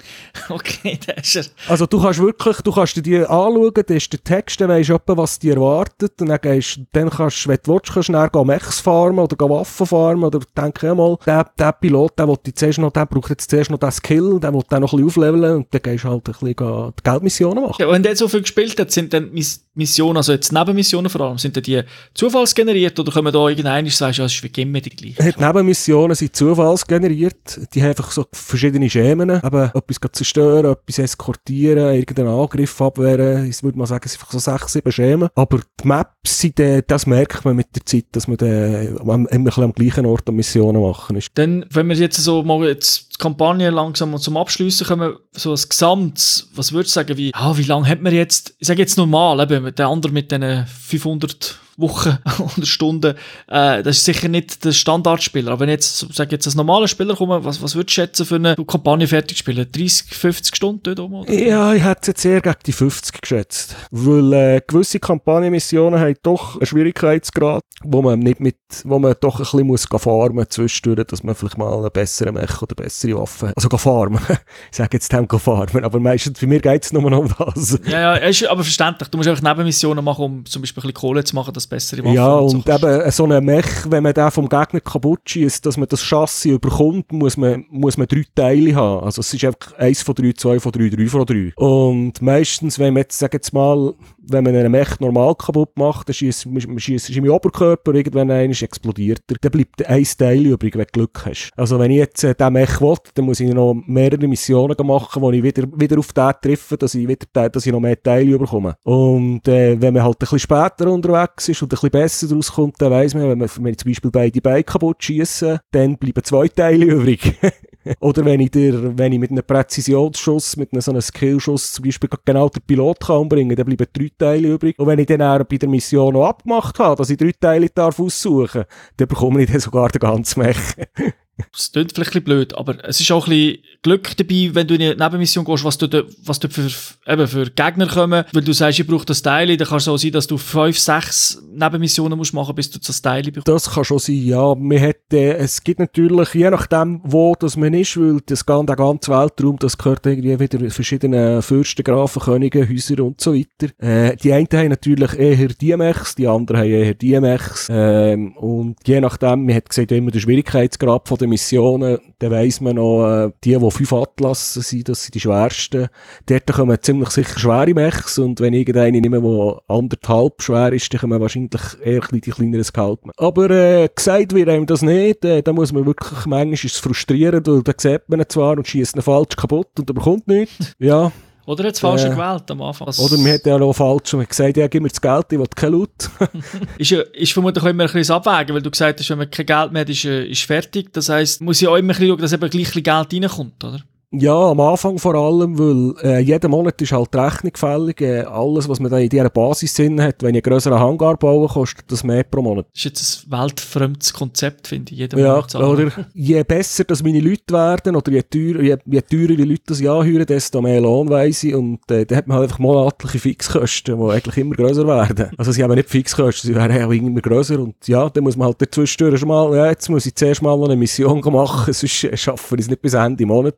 Okay, das ist er. Also du kannst wirklich, du kannst dir die anschauen, da ist der Text, dann weisst du etwa, was dir erwartet und dann, gehst, dann kannst du, wenn du willst, kannst du dann Mechs farmen oder Waffen farmen oder denk ja mal, der, der Pilot, der will zuerst noch, der braucht jetzt zuerst noch den Skill, der will dann noch ein bisschen aufleveln und dann gehst du halt ein bisschen die Geldmissionen machen. Ja, wenn der so viel gespielt hat, sind dann Miss Missionen, also jetzt Nebenmissionen vor allem, sind dann die zufallsgeneriert oder kommen da irgendein, sagst du, ja, es ist wie immer die gleiche? Die Nebenmissionen sind zufallsgeneriert. Die haben einfach so verschiedene Schemen. Eben, etwas zerstören, etwas eskortieren, irgendeinen Angriff abwehren. Ich würde mal sagen, es sind einfach so sechs, sieben Schemen. Aber die Maps sind, äh, das merkt man mit der Zeit, dass man dann am, immer am gleichen Ort Missionen machen ist. Dann, wenn wir jetzt so mal jetzt Kampagne langsam zum Abschließen kommen, so als Gesamt, was würdest du sagen, wie, ah, wie lange hat man jetzt, ich sage jetzt normal, eben, der andere mit diesen 500 Wochen oder Stunden, äh, das ist sicher nicht der Standardspieler. Aber wenn jetzt, sag jetzt als normaler Spieler kommen, was, was würdest du schätzen für eine Kampagne fertig spielen? 30, 50 Stunden dort oben, oder? Ja, ich hätte es jetzt eher gegen die 50 geschätzt. Weil äh, gewisse Kampagnenmissionen haben doch einen Schwierigkeitsgrad, wo man nicht mit, wo man doch ein bisschen muss farmen zwischendurch, dass man vielleicht mal einen besseren Mech oder bessere Waffen hat. Also farmen. ich sage jetzt dem farmen, aber meistens, für mich geht es nur noch um das. Ja, ja, ist aber verständlich. Du musst einfach Nebenmissionen machen, um zum Beispiel ein bisschen Kohle zu machen, dass bessere Waffen Ja, und kannst. eben so ein Mech, wenn man den vom Gegner kaputt schießt, dass man das Chassis überkommt, muss man, muss man drei Teile haben. Also es ist einfach eins von drei, zwei von drei, drei von drei. Und meistens, wenn man jetzt, sag jetzt mal, wenn man einen Mech normal kaputt macht, dann schießt man schießt im Oberkörper, irgendwann einer explodiert er, dann bleibt ein Teil übrig, wenn du Glück hast. Also wenn ich jetzt äh, den Mech will, dann muss ich noch mehrere Missionen machen, wo ich wieder, wieder auf den treffe, dass ich wieder, dass ich noch mehr Teile bekomme. Und äh, wenn man halt ein bisschen später unterwegs ist und ein bisschen besser daraus kommt, dann weiss man, wenn, man, wenn ich zum Beispiel beide Beine kaputt schieße, dann bleiben zwei Teile übrig. Oder wenn ich, dir, wenn ich mit einem Präzisionsschuss, mit einem so einem Skillschuss zum Beispiel genau den Pilot kann umbringen, dann bleiben drei Teile übrig. Und wenn ich dann auch bei der Mission noch abgemacht habe, dass ich drei Teile darf aussuchen, dann bekomme ich dann sogar den ganzen Mech. Es klingt vielleicht ein bisschen blöd, aber es ist auch ein bisschen Glück dabei, wenn du in eine Nebenmission gehst, was du dort, was dort für, eben für Gegner kommen. Weil du sagst, ich brauche das Teil, dann kann es auch sein, dass du fünf, sechs Nebenmissionen musst machen, bis du das Teil bekommst. Das kann schon sein, ja. Man hat, äh, es gibt natürlich, je nachdem, wo das man ist, weil das, gan- der ganze Weltraum, das gehört irgendwie wieder verschiedenen Fürsten, Grafen, Könige, Häuser und so weiter. Äh, die einen haben natürlich eher die Mechs, die anderen haben eher die Mechs. Ähm, und je nachdem, man hat gesehen, immer der Schwierigkeitsgrad von den Missionen, dann weiss man noch, äh, die, die fünf Atlas sind, das sind die schwersten. Dort kommen ziemlich sicher schwere Mechs und wenn irgendeine nicht mehr, der anderthalb schwer ist, dann kommen wahrscheinlich eher die kleineren Scoutmen. Aber äh, gesagt wird einem das nicht, äh, da muss man wirklich, manchmal ist es frustrierend, weil da sieht man ihn zwar und schießt ihn falsch kaputt und er bekommt nichts. Ja, Oder hat es falsch Äh, gewählt am Anfang? oder man hat ja auch falsch und gesagt, ja, gib mir das Geld, ich will kein Loot. Ist, ja, ist vermutlich auch immer ein bisschen Abwägen, weil du gesagt hast, wenn man kein Geld mehr hat, ist, äh, ist fertig. Das heisst, muss ja auch immer ein bisschen schauen, dass eben gleich ein bisschen Geld reinkommt, oder? Ja, am Anfang vor allem, weil äh, jeden Monat ist halt die Rechnung fällig. Äh, alles, was man da in dieser Basis drin hat, wenn ich einen grösseren Hangar baue, kostet das mehr pro Monat. Das ist jetzt ein weltfremdes Konzept, finde ich. Jeder Ja, oder je besser dass meine Leute werden, oder je, teurer, je, je teurer die Leute das anhören, desto mehr Lohn weiss ich. Und äh, dann hat man halt einfach monatliche Fixkosten, die eigentlich immer grösser werden. Also sie haben nicht Fixkosten, sie werden auch immer grösser. Und ja, dann muss man halt dazwischen schon mal, ja, jetzt muss ich zuerst mal eine Mission machen, sonst äh, schaffe ich es nicht bis Ende Monat.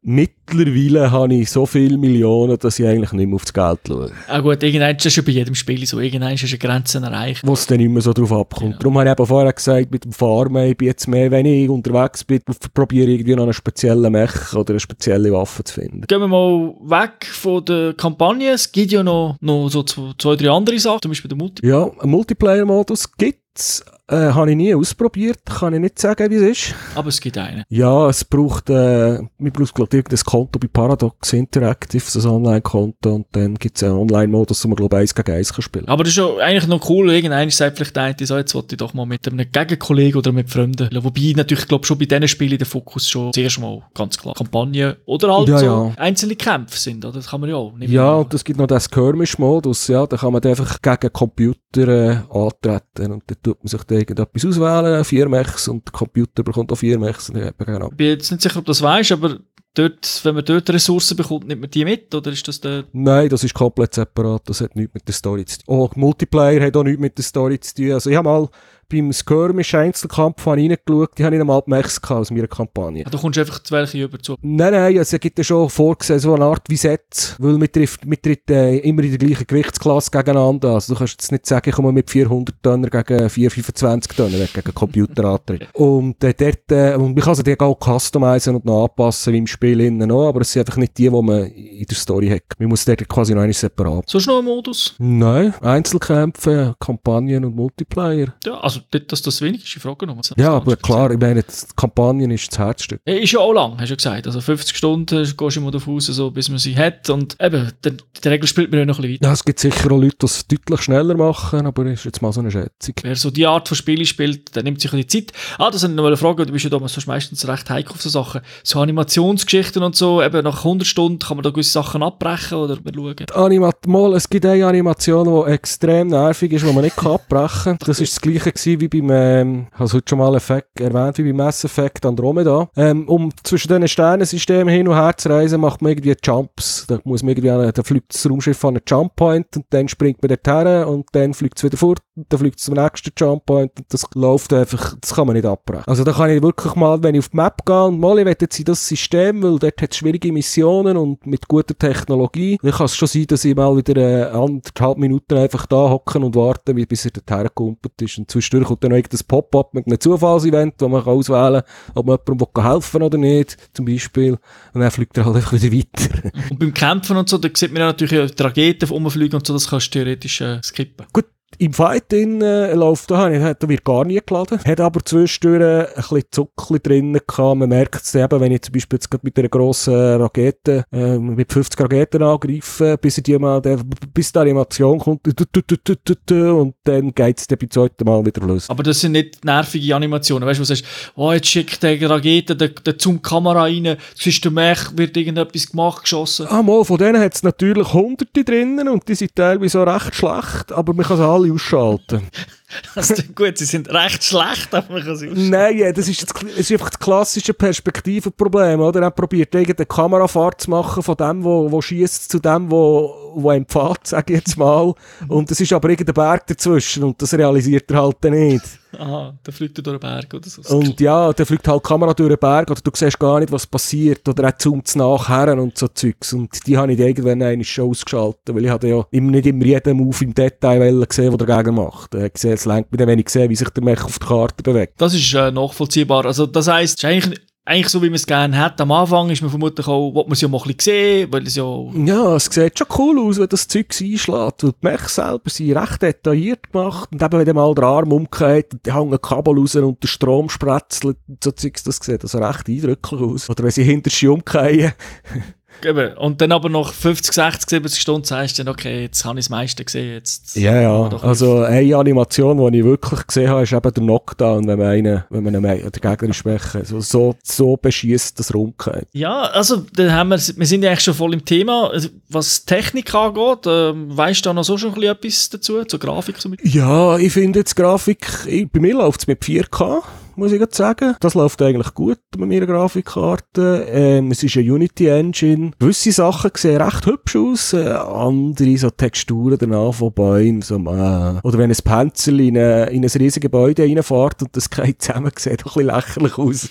Mittlerweile habe ich so viele Millionen, dass ich eigentlich nicht mehr auf das Geld schaue. Ah gut, irgendwann ist das schon bei jedem Spiel so. Irgendwann ist eine Grenze erreicht. wo es dann mehr so drauf abkommt. Darum habe ich eben vorher gesagt, mit dem Farmen, ich bin jetzt mehr, wenn ich unterwegs bin, probiere ich irgendwie noch einen speziellen Mech oder eine spezielle Waffe zu finden. Gehen wir mal weg von der Kampagne. Es gibt ja noch, noch so zwei, drei andere Sachen, zum Beispiel der Multi. Ja, einen Multiplayer-Modus gibt's. Äh, habe ich nie ausprobiert, kann ich nicht sagen, wie es ist. Aber es gibt einen. Ja, es braucht, äh, man braucht, glaube ich, irgendein Konto bei Paradox Interactive, ein Online-Konto, und dann gibt's einen Online-Modus, wo man, glaube ich, eins gegen eins kann spielen Aber das ist ja eigentlich noch cool. Irgendwann sagt vielleicht der eine, so, jetzt wollte ich doch mal mit einem Gegenkollegen oder mit Freunden. Wobei natürlich, ich glaube schon bei diesen Spielen der Fokus schon zuerst mal ganz klar Kampagne oder halt Ja, so ja. einzelne Kämpfe sind. Oder? Das kann man ja auch. Nicht Ja, und es gibt noch den Skirmish-Modus, ja, da kann man dann einfach gegen Computer äh, antreten und dann tut man sich da irgendetwas auswählen, vier Mechs und der Computer bekommt auch vier Mechs und genau. Ich bin jetzt nicht sicher, ob du das weißt, aber dort, wenn man dort Ressourcen bekommt, nimmt man die mit? Oder ist das der. Nein, das ist komplett separat, das hat nichts mit der Story zu tun. Oh, Multiplayer hat auch nichts mit der Story zu tun. Also ich habe mal beim Skirmish Einzelkampf habe ich reingeschaut, die habe ich noch mal die Mechs gehabt aus meiner Kampagne. Ah, Du kommst einfach zu welche über zu. Nein, nein, also es gibt ja schon vorgesehen, so eine Art wie Set, weil man trifft, man tritt äh, immer in der gleichen Gewichtsklasse gegeneinander. Also du kannst jetzt nicht sagen, ich komme mit 400 Tonner gegen 425 Tonner, wenn du gegen einen Computer antritt. Und äh, dort, äh, und man kann sie die auch customizen und noch anpassen, wie im Spiel innen auch, aber es sind einfach nicht die, die man in der Story hat. Man muss dort quasi noch einmal separat. So ist noch ein Modus? Nein, Einzelkämpfe, Kampagnen und Multiplayer. Ja, also dort, dass das wenig ist, ich frage noch. Ja, aber klar, ich meine, die Kampagnen ist das Herzstück. Äh, Ist ja auch lang, hast du ja gesagt. Also 50 Stunden gehst du immer davon aus, so, bis man sie hat. Und eben, in der Regel spielt man ja noch ein bisschen weiter. Ja, es gibt sicher auch Leute, die es deutlich schneller machen, aber ist jetzt mal so eine Schätzung. Wer so die Art von Spiele spielt, der nimmt sich ein bisschen Zeit. Ah, das ich noch mal fragen, du bist ja damals sonst meistens recht heikel auf so Sachen. So Animationsgeschichten und so, eben nach 100 Stunden kann man da gewisse Sachen abbrechen oder mal schauen. Animat mal, es gibt eine Animation, die extrem nervig ist, die man nicht kann abbrechen kann. Das war das gleiche gewesen wie beim, ähm, habe es heute schon mal Effekt erwähnt, wie beim Mass Effect Andromeda. Ähm, um zwischen diesen Sternensystemen hin und her zu reisen, macht man irgendwie Jumps. Da muss man irgendwie, an, da fliegt das Raumschiff an einen Jump Point und dann springt man dort her und dann fliegt es wieder fort und dann fliegt es zum nächsten Jump Point und das läuft einfach, das kann man nicht abbrechen. Also da kann ich wirklich mal, wenn ich auf die Map gehe und mal, ich will jetzt in das System, weil dort hat es schwierige Missionen und mit guter Technologie, dann kann es schon sein, dass ich mal wieder äh, anderthalb Minuten einfach da hocken und warten, bis er dort hergekumpelt ist. Und zwischendurch kommt dann noch irgendein Pop-up mit einem Zufallsevent, wo man kann auswählen kann, ob man jemandem helfen oder nicht, zum Beispiel. Und dann fliegt er halt einfach wieder weiter. Und beim Kämpfen und so, da sieht man ja natürlich ja die Raketen rumfliegen und so, das kannst du theoretisch äh, skippen. Gut, im Fight in, äh, läuft da, da wird gar nie geladen. Hat aber zwischendurch ein bisschen Zuckli drinnen gehabt. Man merkt es eben, wenn ich zum Beispiel jetzt mit einer grossen Rakete, äh, mit 50 Raketen angreife, bis, die mal, der, bis die Animation kommt, und dann geht es dann beim zweiten Mal wieder los. Aber das sind nicht nervige Animationen. Weißt du, du sagst, oh, jetzt schickt der Rakete der, der zum Kamera rein, du siehst, der Mech wird irgendetwas gemacht, geschossen. Ah, mal, von denen hat es natürlich hunderte drinnen und die sind teilweise auch recht schlecht, aber man kann alle Olli Scholten. Also, gut, sie sind recht schlecht, aber man kann sie. Nein, ja, das ist, das, das ist einfach das klassische Perspektivenproblem, oder? Er probiert irgendeine Kamerafahrt zu machen von dem, wo, wo schießt zu dem, wo, wo empfahrt, sage ich jetzt mal. Und es ist aber irgendein Berg dazwischen und das realisiert er halt dann nicht. Aha, da fliegt durch den Berg oder so. Und ja, dann fliegt halt die Kamera durch den Berg oder du siehst gar nicht, was passiert oder er zoomt nachher und so Zeugs. Und die habe ich irgendwann einmal schon ausgeschaltet, weil ich hatte ja nicht immer jeden Move im Detail wollen sehen, was der Gegner macht. Ich gesehen, es lenkt mir dann, wenn ich sehe, wie sich der Mech auf der Karte bewegt. Das ist äh, nachvollziehbar. Also, das heisst, es ist eigentlich eigentlich so, wie man es gerne hat. Am Anfang ist man vermutlich auch, will man es ja mal ein bisschen sehen, weil es ja, Ja, es sieht schon cool aus, wenn das Zeug einschlägt. Und die Mechs selber sind recht detailliert gemacht. Und eben, wenn dann mal der Arm umgeht und die hängen Kabel raus und der Strom spretzelt und so Zeugs, das sieht also recht eindrücklich aus. Oder wenn sie hinter sich umgehen. Eben. Und dann aber nach 50, 60, 70 Stunden sagst du dann, okay, jetzt habe ich das meiste gesehen, jetzt. Ja, ja. Also eine Animation, die ich wirklich gesehen habe, ist eben der Knockdown, wenn man einen, wenn man einen, den Gegner schwächen. So, so, so beschießt das rumgeht. Ja, also, dann haben wir, wir sind ja eigentlich schon voll im Thema. Also, Was Technik angeht, ähm, weißt du da noch so schon ein bisschen etwas dazu, zur Grafik zum Beispiel? Ja, ich finde jetzt Grafik, ich, bei mir läuft es mit 4K, muss ich gerade sagen. Das läuft eigentlich gut mit meiner Grafikkarte. Ähm, es ist eine Unity Engine. Gewisse Sachen sehen recht hübsch aus, äh, andere so Texturen danach von Bäumen, so, äh. Oder wenn ein Pencil in, eine, in ein riesiges Gebäude reinfährt und das geht zusammen, sieht auch ein bisschen lächerlich aus.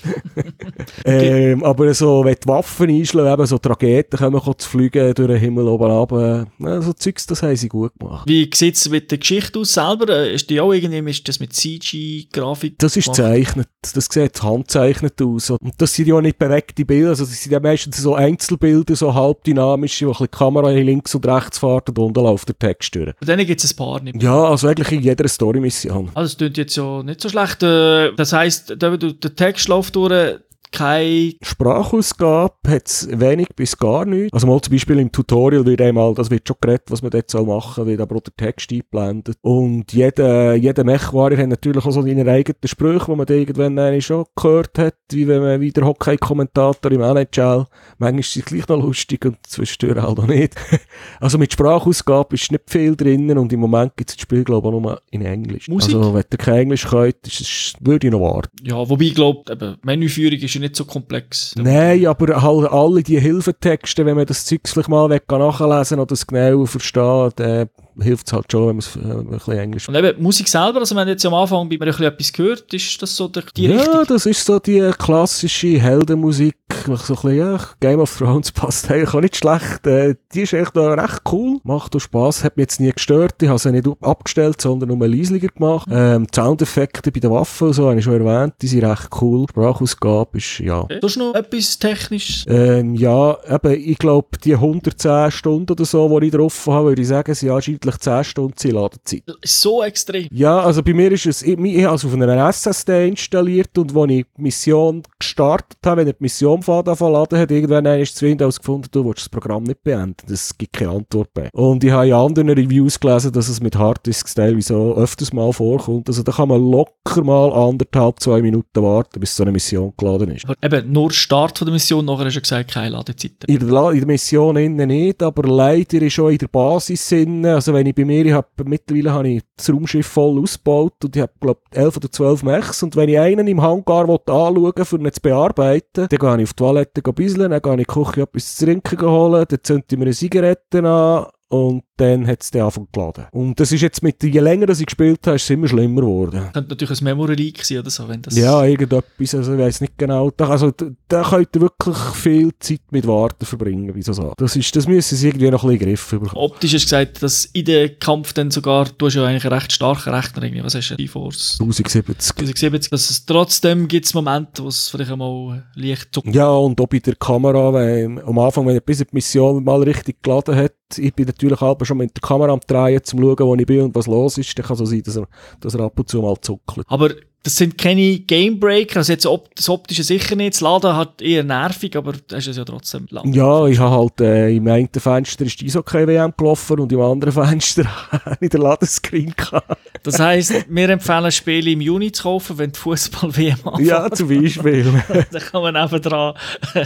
ähm, aber so, wenn die Waffen einschlagen, eben so Trageten kommen zu fliegen durch den Himmel oben runter. Ja, so Zeugs, das haben sie gut gemacht. Wie sieht es mit der Geschichte aus selber? Äh, Ist die auch irgendwie, ist das mit CG-Grafik? Das ist gemacht? Zeichnet. Das sieht handzeichnet aus. Und das sind ja nicht bewegte Bilder. Also das sind ja meistens so Einzelbilder, so halbdynamische, wo ein bisschen die Kamera links und rechts fährt und unten läuft der Text durch. Von denen gibt es ein paar nicht mehr. Ja, also eigentlich in jeder Story-Mission. Also, das klingt jetzt ja nicht so schlecht. Äh, Das heisst, der, der Text läuft durch, kein Sprachausgabe hat es wenig bis gar nichts. Also mal zum Beispiel im Tutorial wird einmal, das wird schon geredet, was man dort soll machen, wird aber auch der Text eingeblendet. Und jeder, jeder Mech-Warrior hat natürlich auch so seine eigenen Sprüche, die man irgendwann schon gehört hat, wie wenn man wie der Hockey-Kommentator im NHL. Manchmal ist es gleich noch lustig und zwischendurch halt auch nicht. also mit Sprachausgabe ist nicht viel drinnen und im Moment gibt es das Spiel, glaube ich, auch nur in Englisch. Musik? Also wenn ihr kein Englisch könnt, ist würde ich noch warten. Ja, wobei ich glaube, Menüführung ist ja nicht so komplex. Nein, aber halt alle die Hilfetexte, wenn man das Zeug vielleicht mal weg kann nachlesen oder es genau verstehen, dann hilft es halt schon, wenn man es äh, ein bisschen Englisch Und eben, Musik selber, also wenn jetzt am Anfang bei mir ein bisschen etwas gehört, ist das so die, die ja, Richtung? das ist so die klassische Heldenmusik, so ein bisschen, ja, Game of Thrones passt eigentlich auch nicht schlecht. Äh, die ist echt noch recht cool, macht auch Spass, hat mich jetzt nie gestört, ich habe sie nicht abgestellt, sondern nur leislicher gemacht. Ähm, die Soundeffekte bei den Waffen und so, habe ich schon erwähnt, die sind recht cool. Sprachausgabe ist, ja. Okay. Du hast noch etwas Technisches? Ähm, ja, eben, ich glaube, die 110 Stunden oder so, die ich drauf habe, würde ich sagen, sind anscheinend 10 Stunden Ladezeit. So extrem. Ja, also bei mir ist es, ich, ich habe es auf einer SSD installiert und als ich die Mission gestartet habe, wenn er die Mission Faden verladen hat, irgendwann ist das Windows gefunden, du willst das Programm nicht beenden. Es gibt keine Antwort mehr. Und ich habe in anderen Reviews gelesen, dass es mit Harddisks teilweise auch öfters mal vorkommt. Also da kann man locker mal anderthalb, zwei Minuten warten, bis so eine Mission geladen ist. Aber eben, nur Start von der Mission, nachher hast du gesagt, keine Ladezeit. In der, La in der Mission innen nicht, aber leider ist auch in der Basis innen, also wenn ich bei mir, ich hab, mittlerweile habe ich das Raumschiff voll ausgebaut und ich habe, glaube ich, 11 oder 12 Mechs und wenn ich einen im Hangar anschauen will, um ihn zu bearbeiten, dann gehe ich auf die Toilette bisschen, dann gehe ich in die Küche etwas zu trinken holen, dann zünde ich mir eine Zigarette an und dann hat es dann angefangen geladen. Und das ist jetzt mit, je länger das ich gespielt habe, ist es immer schlimmer geworden. Könnte natürlich ein Memory Leak sein oder so, wenn das... Ja, irgendetwas, also ich weiß nicht genau. Da, also, da, könnt ihr wirklich viel Zeit mit Warten verbringen, wie so Sachen. Das, ist, das müssen sie irgendwie noch ein bisschen in den Griff bekommen. Optisch hast du gesagt, dass in den Kampf dann sogar, du hast ja eigentlich einen recht starken Rechner irgendwie, was hast du, GeForce 1070. 1070, dass es trotzdem gibt es Momente, wo es vielleicht einmal leicht zuckt. Ja, und auch bei der Kamera, wenn, am Anfang, wenn er bis die Mission mal richtig geladen hat, ich bin natürlich halb schon mit der Kamera am Drehen, zum schauen, wo ich bin und was los ist, dann kann so sein, dass er, dass er ab und zu mal zuckelt. Aber das sind keine Gamebreaker, also jetzt op das Optische sicher nicht, das Laden hat eher nervig, aber das ist es ja trotzdem lang. Ja, ich habe halt, äh, im einen Fenster ist die Eishockey-WM gelaufen und im anderen Fenster habe ich den Ladescreen gehabt. Das heisst, wir empfehlen Spiele im Juni zu kaufen, wenn die Fußball-WM anfängt. Ja, zum Beispiel. Dann kann man nebendran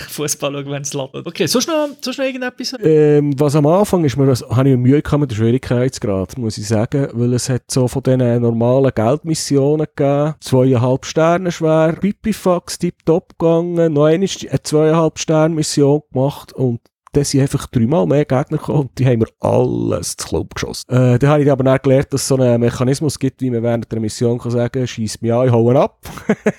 Fußball schauen, wenn es ladet. Okay, sonst noch, sonst noch irgendetwas? Ähm, was am Anfang ist mir, habe ich Mühe gehabt mit dem Schwierigkeitsgrad, muss ich sagen, weil es hat so von diesen normalen Geldmissionen gegeben, zweieinhalb Sterne schwer, Pipifax, tipptopp gegangen, noch eine eine zweieinhalb Sterne Mission gemacht und dann sind einfach dreimal mehr Gegner gekommen und die haben mir alles zu Club geschossen. Äh, dann habe ich aber dann gelernt, dass es so einen Mechanismus gibt, wie man während der Mission kann sagen, schießt mich an, ich ihn ab.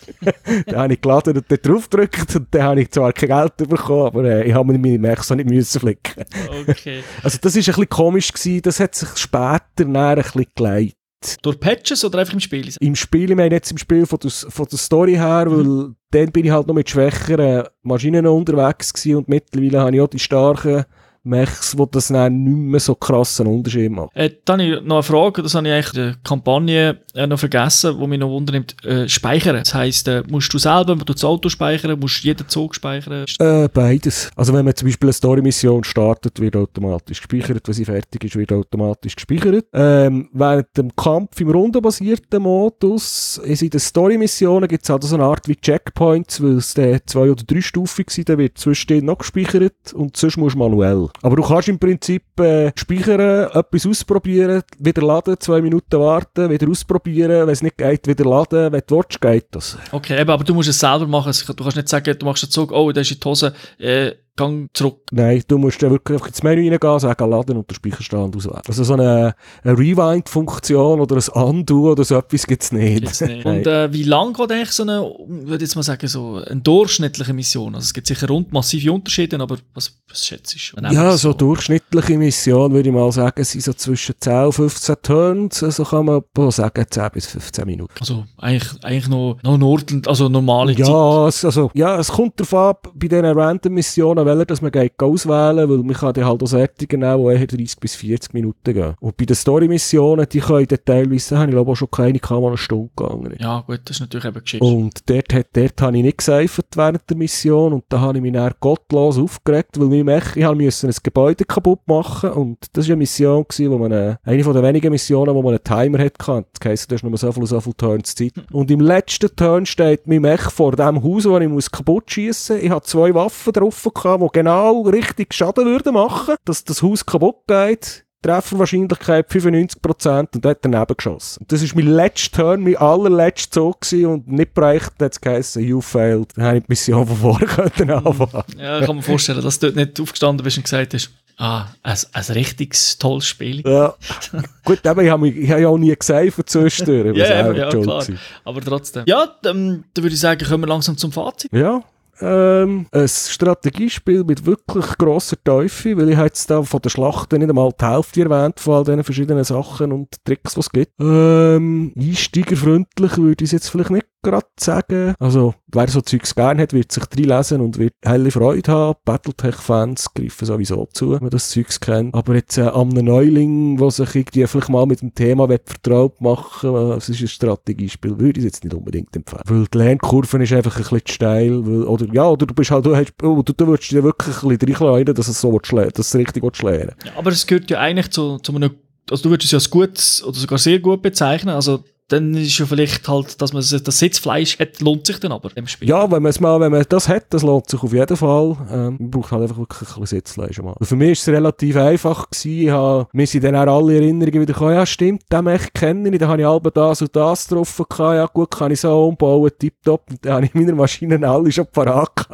dann habe ich geladen und dann drauf gedrückt und dann habe ich zwar kein Geld bekommen, aber äh, ich habe mir meine Mechs nicht müssen flicken. Okay. Also das ist ein bisschen komisch gewesen, das hat sich später ein bisschen geleitet. Durch Patches oder einfach im Spiel? im Spiel, ich meine jetzt im Spiel von der, von der Story her, weil dann bin ich halt noch mit schwächeren Maschinen unterwegs gewesen und mittlerweile habe ich auch die starken Mechs, wo das dann nicht mehr so krassen Unterschied macht. Äh, dann habe ich noch eine Frage, das habe ich eigentlich in der Kampagne äh, noch vergessen, wo mich noch wundernimmt. Äh, speichern. Das heisst, äh, musst du selber du das Auto speichern, musst du jeden Zug speichern? Äh, beides. Also wenn man zum Beispiel eine Story-Mission startet, wird automatisch gespeichert. Wenn sie fertig ist, wird automatisch gespeichert. Ähm, während dem Kampf im rundenbasierten Modus, in den Story-Missionen gibt es halt so eine Art wie Checkpoints, weil es zwei- oder dreistufig sind, dann wird zwischendurch noch gespeichert und sonst musst du manuell. Aber du kannst im Prinzip äh, speichern, etwas ausprobieren, wieder laden, zwei Minuten warten, wieder ausprobieren, wenn es nicht geht, wieder laden, wenn du willst, geht das. Okay, aber du musst es selber machen. Du kannst nicht sagen, du machst einen Zug, oh, da ist die Hose, äh, gang zurück. Nein, du musst dann wirklich ins Menü reingehen, sagen, laden und den Speicherstand auswählen. Also so eine, eine Rewind-Funktion oder ein Undo oder so etwas gibt es nicht. Jetzt nicht. Und äh, wie lang geht eigentlich so eine, würde jetzt mal sagen, so eine durchschnittliche Mission? Also es gibt sicher rund massive Unterschiede, aber was, was schätzt du? Ja, einfach so durchschnittliche Mission würde ich mal sagen, sind so zwischen 10 und 15 Turns, also kann man sagen 10 bis 15 Minuten. Also eigentlich, eigentlich noch, noch Nordland, also normale Zeit. Ja, es, also, ja, es kommt darauf ab, bei diesen Random-Missionen, welche dass man geht auswählen weil man kann dann halt auch solche nehmen, die eher 30 bis 40 Minuten gehen. Und bei den Story-Missionen, die können dann teilweise, habe ich glaube auch schon keine, mal eine Stunde gegangen. Ja, gut, das ist natürlich eben geschickt. Und dort, hat, dort habe ich nicht geseifert während der Mission und da habe ich mich dann gottlos aufgeregt, weil ich, ich habe müssen ein Gebäude kaputt machen und das war eine Mission, gewesen, wo man eine, eine von den wenigen Missionen, wo man einen Timer hat. Das heisst, du hast nur so viel, so viel Turns Zeit. Und im letzten Turn steht mein Mech vor dem Haus, wo ich muss kaputt schießen. Ich habe zwei Waffen drauf gehabt, die genau richtig Schaden würden machen, dass das Haus kaputt geht. Trefferwahrscheinlichkeit 95% und dort daneben geschossen. Das ist mein letzter Turn, mein allerletzter Zug gewesen und nicht bereicht, hat es geheißen, you failed. Dann habe ich die Mission von vorne können anfangen. Ja, ich kann mir vorstellen, dass du dort nicht aufgestanden bist und gesagt hast, ah, ein, ein richtiges tolles Spiel. Ja. Gut, aber ich habe habe ja auch nie gesaved zwischendurch. Ja, ja, klar. gewesen. Aber trotzdem. Ja, dann, dann würde ich sagen, kommen wir langsam zum Fazit. Ja. Ähm, ein Strategiespiel mit wirklich grosser Teufel, weil ich habe jetzt da von der Schlacht nicht einmal die Hälfte erwähnt von all diesen verschiedenen Sachen und Tricks, die es gibt. Ähm, einsteigerfreundlich würde ich es jetzt vielleicht nicht gerade sagen. Also, wer so Zeugs gerne hat, wird sich reinlesen und wird helle Freude haben. Battletech-Fans greifen sowieso zu, wenn man das Zeugs kennt. Aber jetzt äh, an einem Neuling, der sich irgendwie vielleicht mal mit dem Thema vertraut machen will, es ist ein Strategiespiel, würde ich es jetzt nicht unbedingt empfehlen. Weil die Lernkurve ist einfach ein bisschen steil. Weil, oder, ja, oder du bist halt, du, hast, oh, du, du würdest dir wirklich ein bisschen reinleiten, dass es so dass es richtig lernen. Ja, aber es gehört ja eigentlich zu, zu einem, also du würdest es ja als gut oder sogar sehr gut bezeichnen, also dann ist ja vielleicht halt, dass man das Sitzfleisch hat, lohnt sich dann aber im Spiel. Ja, wenn man es mal, wenn man das hat, das lohnt sich auf jeden Fall. Ähm, man braucht halt einfach wirklich ein bisschen Sitzfleisch mal. Für mich ist es relativ einfach gewesen. Ich habe, mir sind dann auch alle Erinnerungen wieder gekommen, ja stimmt, den Mech kenne ich, da habe ich alle das und das gehabt, ja gut, kann ich so umbauen, tipptopp, und dann habe ich meine Maschinen alle schon parat.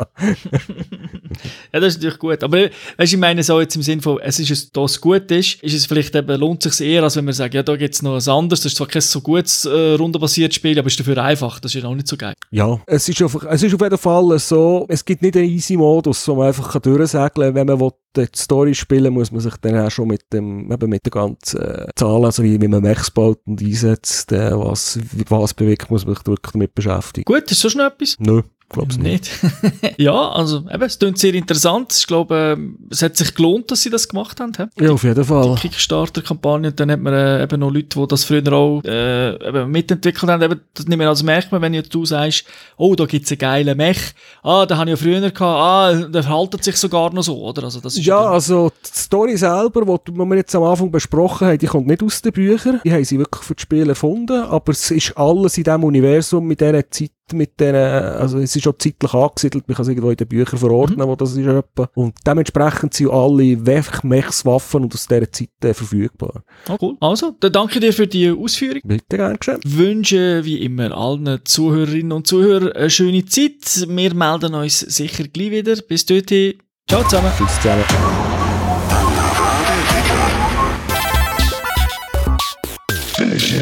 Ja, das ist natürlich gut. Aber weißt, ich meine so jetzt im Sinn von, es ist es, da es gut ist, ist es vielleicht eben, lohnt es sich eher, als wenn wir sagen, ja, da gibt es noch was anderes, das ist zwar kein so gutes äh, rundenbasiertes Spiel, aber ist dafür einfach, das ist ja auch nicht so geil. Ja, es ist, auf, es ist auf jeden Fall so, es gibt nicht einen easy Modus, wo man einfach durchsegeln kann. Wenn man will, die Story spielen muss man sich dann auch schon mit dem, eben mit den ganzen äh, Zahlen, also wie, wie man Mechs baut und einsetzt, äh, was, was bewegt, muss man sich wirklich damit beschäftigen. Gut, ist sonst noch etwas? Nö, glaub's nicht. Nicht. ja, also eben, es klingt sehr interessant. Ich glaube, äh, es hat sich gelohnt, dass sie das gemacht haben. hä? Ja, auf jeden Fall. Kickstarter-Kampagne und dann hat man äh, eben noch Leute, die das früher auch äh, eben mitentwickelt haben. Eben, das nicht mehr als merkt man, wenn jetzt du sagst, oh, da gibt's einen geilen Mech. Ah, den habe ich ja früher gehabt. Ah, der verhaltet sich sogar noch so, oder? Also das ist Ja, also die Story selber, die die wir jetzt am Anfang besprochen haben, die kommt nicht aus den Büchern. Die haben sie wirklich für das Spiel erfunden, aber es ist alles in diesem Universum mit dieser Zeit, mit denen, also es ist schon zeitlich angesiedelt, man kann es irgendwo in den Büchern verordnen, mhm. wo das ist etwa. Und dementsprechend sind alle Wechmechswaffen und aus dieser Zeit äh, verfügbar. Ah, cool. Also, dann danke dir für die Ausführung. Bitte gerne geschehen. Wünsche wie immer allen Zuhörerinnen und Zuhörern eine schöne Zeit. Wir melden uns sicher gleich wieder. Bis dorthin. Ciao zusammen. Tschüss zusammen. Finish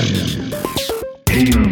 him.